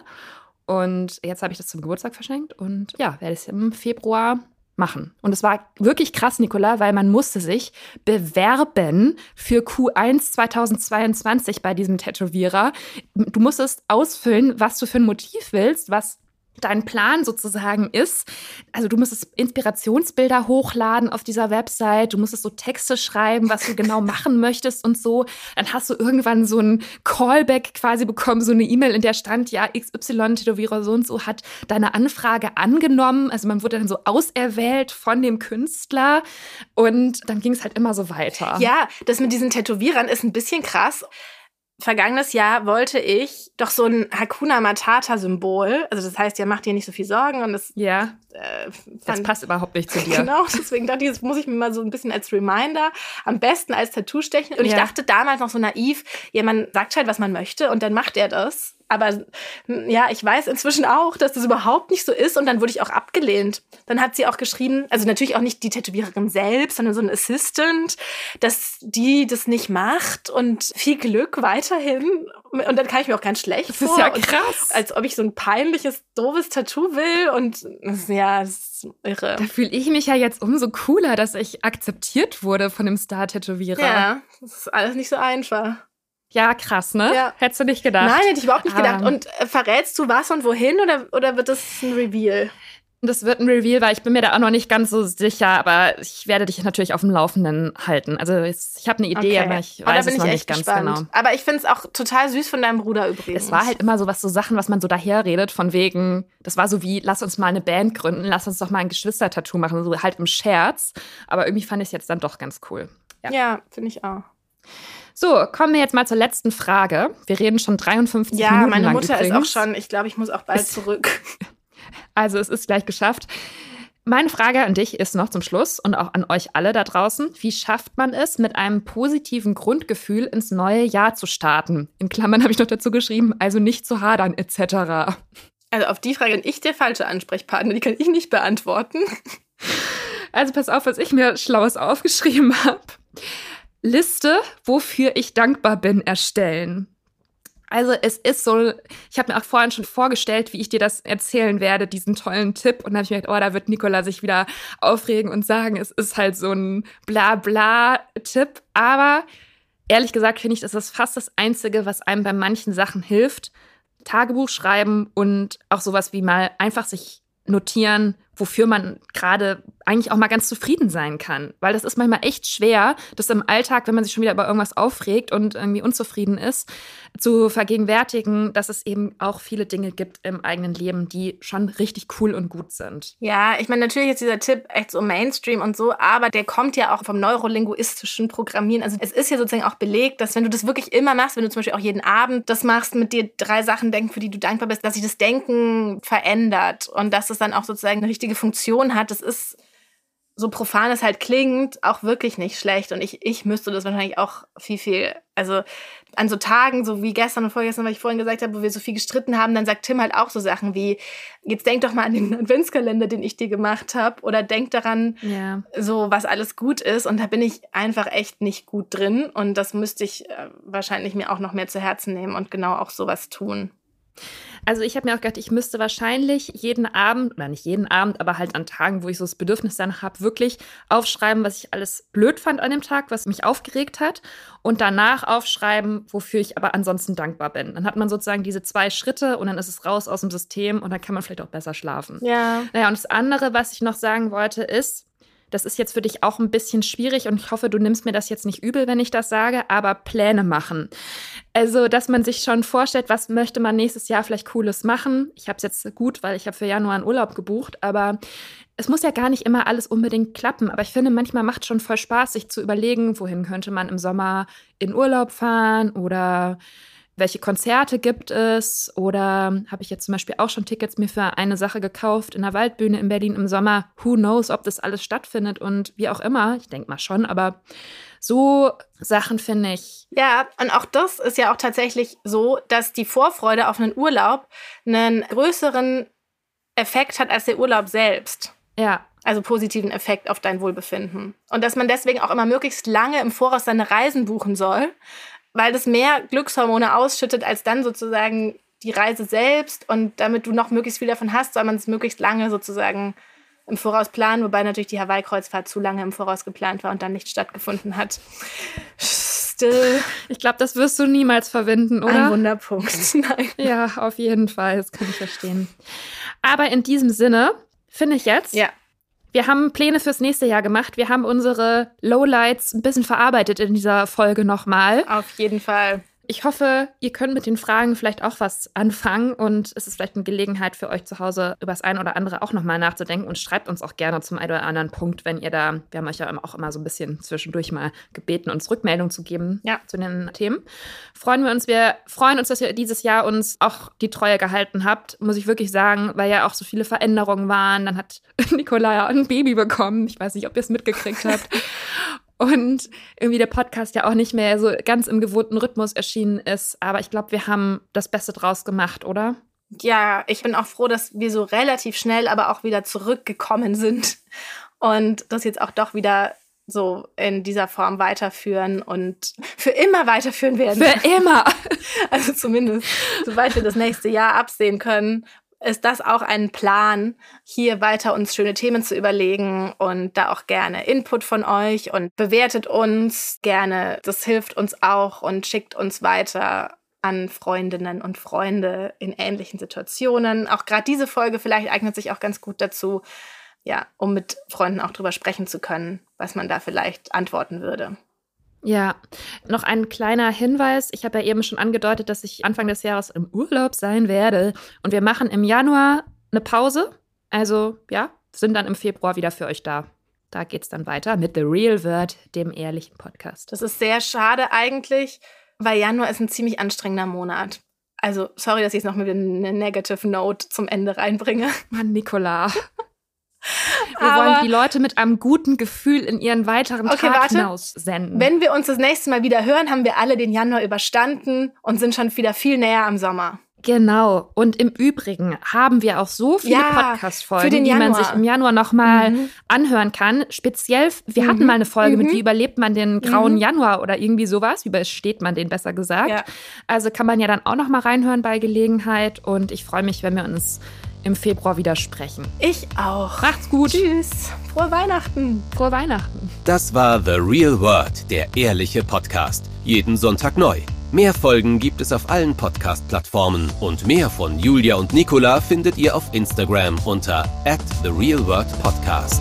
Und jetzt habe ich das zum Geburtstag verschenkt und ja, werde es im Februar machen. Und es war wirklich krass, Nicola, weil man musste sich bewerben für Q1 2022 bei diesem Tätowierer. Du musstest ausfüllen, was du für ein Motiv willst, was dein Plan sozusagen ist. Also du musstest Inspirationsbilder hochladen auf dieser Website, du musstest so Texte schreiben, was du genau machen möchtest und so. Dann hast du irgendwann so ein Callback quasi bekommen, so eine E-Mail, in der stand, ja, XY-Tätowierer so und so hat deine Anfrage angenommen. Also man wurde dann so auserwählt von dem Künstler und dann ging es halt immer so weiter. Ja, das mit diesen Tätowierern ist ein bisschen krass. Vergangenes Jahr wollte ich doch so ein Hakuna Matata-Symbol. Also das heißt, ja, mach dir nicht so viel Sorgen und das Ja, äh, das passt überhaupt nicht zu dir. Genau, deswegen dachte ich, das muss ich mir mal so ein bisschen als Reminder, am besten als Tattoo stechen. Und ich Ja. dachte damals noch so naiv, ja, man sagt halt, was man möchte und dann macht er das. Aber ja, ich weiß inzwischen auch, dass das überhaupt nicht so ist und dann wurde ich auch abgelehnt. Dann hat sie auch geschrieben, also natürlich auch nicht die Tätowiererin selbst, sondern so ein Assistant, dass die das nicht macht und viel Glück weiterhin. Und dann kann ich mir auch ganz schlecht Das ist vor. ja und krass. als ob ich so ein peinliches, doofes Tattoo will und ja, das ist irre. Da fühle ich mich ja jetzt umso cooler, dass ich akzeptiert wurde von dem Star-Tätowierer. Ja, das ist alles nicht so einfach. Ja, krass, ne? Ja. Hättest du nicht gedacht. Nein, hätte ich überhaupt nicht gedacht. Ähm. Und äh, verrätst du was und wohin oder, oder wird das ein Reveal? Das wird ein Reveal, weil ich bin mir da auch noch nicht ganz so sicher, aber ich werde dich natürlich auf dem Laufenden halten. Also ich habe eine Idee, aber ich weiß bin es noch nicht ganz gespannt. genau. Aber ich finde es auch total süß von deinem Bruder übrigens. Es war halt immer so was, so Sachen, was man so daherredet, von wegen, das war so wie, lass uns mal eine Band gründen, lass uns doch mal ein Geschwistertattoo machen, so halt im Scherz. Aber irgendwie fand ich es jetzt dann doch ganz cool. Ja. Ja, finde ich auch. So, kommen wir jetzt mal zur letzten Frage. Wir reden schon 53 Ja, Minuten meine lang Mutter ist auch übrigens. schon, ich glaube, ich muss auch bald Es- zurück. Also es ist gleich geschafft. Meine Frage an dich ist noch zum Schluss und auch an euch alle da draußen. Wie schafft man es, mit einem positiven Grundgefühl ins neue Jahr zu starten? In Klammern habe ich noch dazu geschrieben, also nicht zu hadern etc. Also auf die Frage bin ich der falsche Ansprechpartner, die kann ich nicht beantworten. Also pass auf, was ich mir Schlaues aufgeschrieben habe. Liste, wofür ich dankbar bin, erstellen. Also es ist so, ich habe mir auch vorhin schon vorgestellt, wie ich dir das erzählen werde, diesen tollen Tipp. Und dann habe ich mir gedacht, oh, da wird Nicola sich wieder aufregen und sagen, es ist halt so ein Bla-Bla-Tipp. Aber ehrlich gesagt finde ich, das ist fast das Einzige, was einem bei manchen Sachen hilft. Tagebuch schreiben und auch sowas wie mal einfach sich notieren, wofür man gerade eigentlich auch mal ganz zufrieden sein kann. Weil das ist manchmal echt schwer, das im Alltag, wenn man sich schon wieder über irgendwas aufregt und irgendwie unzufrieden ist, zu vergegenwärtigen, dass es eben auch viele Dinge gibt im eigenen Leben, die schon richtig cool und gut sind. Ja, ich meine, natürlich ist dieser Tipp echt so Mainstream und so, aber der kommt ja auch vom neurolinguistischen Programmieren. Also es ist ja sozusagen auch belegt, dass wenn du das wirklich immer machst, wenn du zum Beispiel auch jeden Abend das machst, mit dir drei Sachen denken, für die du dankbar bist, dass sich das Denken verändert und dass es dann auch sozusagen eine richtige Funktion hat. Das ist so profan es halt klingt, auch wirklich nicht schlecht. Und ich, ich müsste das wahrscheinlich auch viel, viel, also an so Tagen, so wie gestern und vorgestern, was ich vorhin gesagt habe, wo wir so viel gestritten haben, dann sagt Tim halt auch so Sachen wie, jetzt denk doch mal an den Adventskalender, den ich dir gemacht habe, oder denk daran, ja. so was alles gut ist. Und da bin ich einfach echt nicht gut drin. Und das müsste ich äh, wahrscheinlich mir auch noch mehr zu Herzen nehmen und genau auch sowas tun. Also ich habe mir auch gedacht, ich müsste wahrscheinlich jeden Abend, oder nicht jeden Abend, aber halt an Tagen, wo ich so das Bedürfnis dann habe, wirklich aufschreiben, was ich alles blöd fand an dem Tag, was mich aufgeregt hat und danach aufschreiben, wofür ich aber ansonsten dankbar bin. Dann hat man sozusagen diese zwei Schritte und dann ist es raus aus dem System und dann kann man vielleicht auch besser schlafen. Ja. Naja, und das andere, was ich noch sagen wollte, ist, das ist jetzt für dich auch ein bisschen schwierig und ich hoffe, du nimmst mir das jetzt nicht übel, wenn ich das sage, aber Pläne machen. Also, dass man sich schon vorstellt, was möchte man nächstes Jahr vielleicht Cooles machen. Ich habe es jetzt gut, weil ich habe für Januar einen Urlaub gebucht, aber es muss ja gar nicht immer alles unbedingt klappen. Aber ich finde, manchmal macht es schon voll Spaß, sich zu überlegen, wohin könnte man im Sommer in Urlaub fahren oder welche Konzerte gibt es oder habe ich jetzt zum Beispiel auch schon Tickets mir für eine Sache gekauft in der Waldbühne in Berlin im Sommer. Who knows, ob das alles stattfindet und wie auch immer. Ich denke mal schon, aber so Sachen finde ich. Ja, und auch das ist ja auch tatsächlich so, dass die Vorfreude auf einen Urlaub einen größeren Effekt hat als der Urlaub selbst. Ja. Also positiven Effekt auf dein Wohlbefinden. Und dass man deswegen auch immer möglichst lange im Voraus seine Reisen buchen soll, weil das mehr Glückshormone ausschüttet als dann sozusagen die Reise selbst. Und damit du noch möglichst viel davon hast, soll man es möglichst lange sozusagen im Voraus planen, wobei natürlich die Hawaii-Kreuzfahrt zu lange im Voraus geplant war und dann nicht stattgefunden hat. Still. Ich glaube, das wirst du niemals verwenden, oder? Ein Wunderpunkt. Nein. Ja, auf jeden Fall. Das kann ich verstehen. Aber in diesem Sinne finde ich jetzt, ja. Wir haben Pläne fürs nächste Jahr gemacht. Wir haben unsere Lowlights ein bisschen verarbeitet in dieser Folge nochmal. Auf jeden Fall. Ich hoffe, ihr könnt mit den Fragen vielleicht auch was anfangen und es ist vielleicht eine Gelegenheit für euch zu Hause über das eine oder andere auch nochmal nachzudenken und schreibt uns auch gerne zum einen oder anderen Punkt, wenn ihr da, wir haben euch ja auch immer so ein bisschen zwischendurch mal gebeten, uns Rückmeldung zu geben ja. zu den Themen. Freuen wir uns, wir freuen uns, dass ihr dieses Jahr uns auch die Treue gehalten habt, muss ich wirklich sagen, weil ja auch so viele Veränderungen waren. Dann hat Nicola ja ein Baby bekommen. Ich weiß nicht, ob ihr es mitgekriegt habt. und irgendwie der Podcast ja auch nicht mehr so ganz im gewohnten Rhythmus erschienen ist. Aber ich glaube, wir haben das Beste draus gemacht, oder? Ja, ich bin auch froh, dass wir so relativ schnell aber auch wieder zurückgekommen sind und das jetzt auch doch wieder so in dieser Form weiterführen und für immer weiterführen werden. Für immer. Also zumindest, sobald wir das nächste Jahr absehen können ist das auch ein Plan, hier weiter uns schöne Themen zu überlegen und da auch gerne Input von euch und bewertet uns gerne. Das hilft uns auch und schickt uns weiter an Freundinnen und Freunde in ähnlichen Situationen. Auch gerade diese Folge vielleicht eignet sich auch ganz gut dazu, ja, um mit Freunden auch drüber sprechen zu können, was man da vielleicht antworten würde. Ja, noch ein kleiner Hinweis. Ich habe ja eben schon angedeutet, dass ich Anfang des Jahres im Urlaub sein werde. Und wir machen im Januar eine Pause. Also ja, sind dann im Februar wieder für euch da. Da geht es dann weiter mit The Real Word, dem ehrlichen Podcast. Das ist sehr schade eigentlich, weil Januar ist ein ziemlich anstrengender Monat. Also, sorry, dass ich jetzt noch mit einer Negative Note zum Ende reinbringe. Mann, Nicola. Wir Aber wollen die Leute mit einem guten Gefühl in ihren weiteren okay, Tag warte. hinaus senden. Wenn wir uns das nächste Mal wieder hören, haben wir alle den Januar überstanden und sind schon wieder viel näher am Sommer. Genau. Und im Übrigen haben wir auch so viele ja, Podcast-Folgen, die man sich im Januar nochmal mhm. anhören kann. Speziell, wir mhm. hatten mal eine Folge mhm. mit, wie überlebt man den grauen mhm. Januar oder irgendwie sowas. Wie übersteht man den, besser gesagt. Ja. Also kann man ja dann auch nochmal reinhören bei Gelegenheit. Und ich freue mich, wenn wir uns im Februar wieder sprechen. Ich auch. Macht's gut. Tschüss. Frohe Weihnachten. Frohe Weihnachten. Das war The Real World, der ehrliche Podcast. Jeden Sonntag neu. Mehr Folgen gibt es auf allen Podcast-Plattformen und mehr von Julia und Nicola findet ihr auf Instagram unter at The Real World Podcast.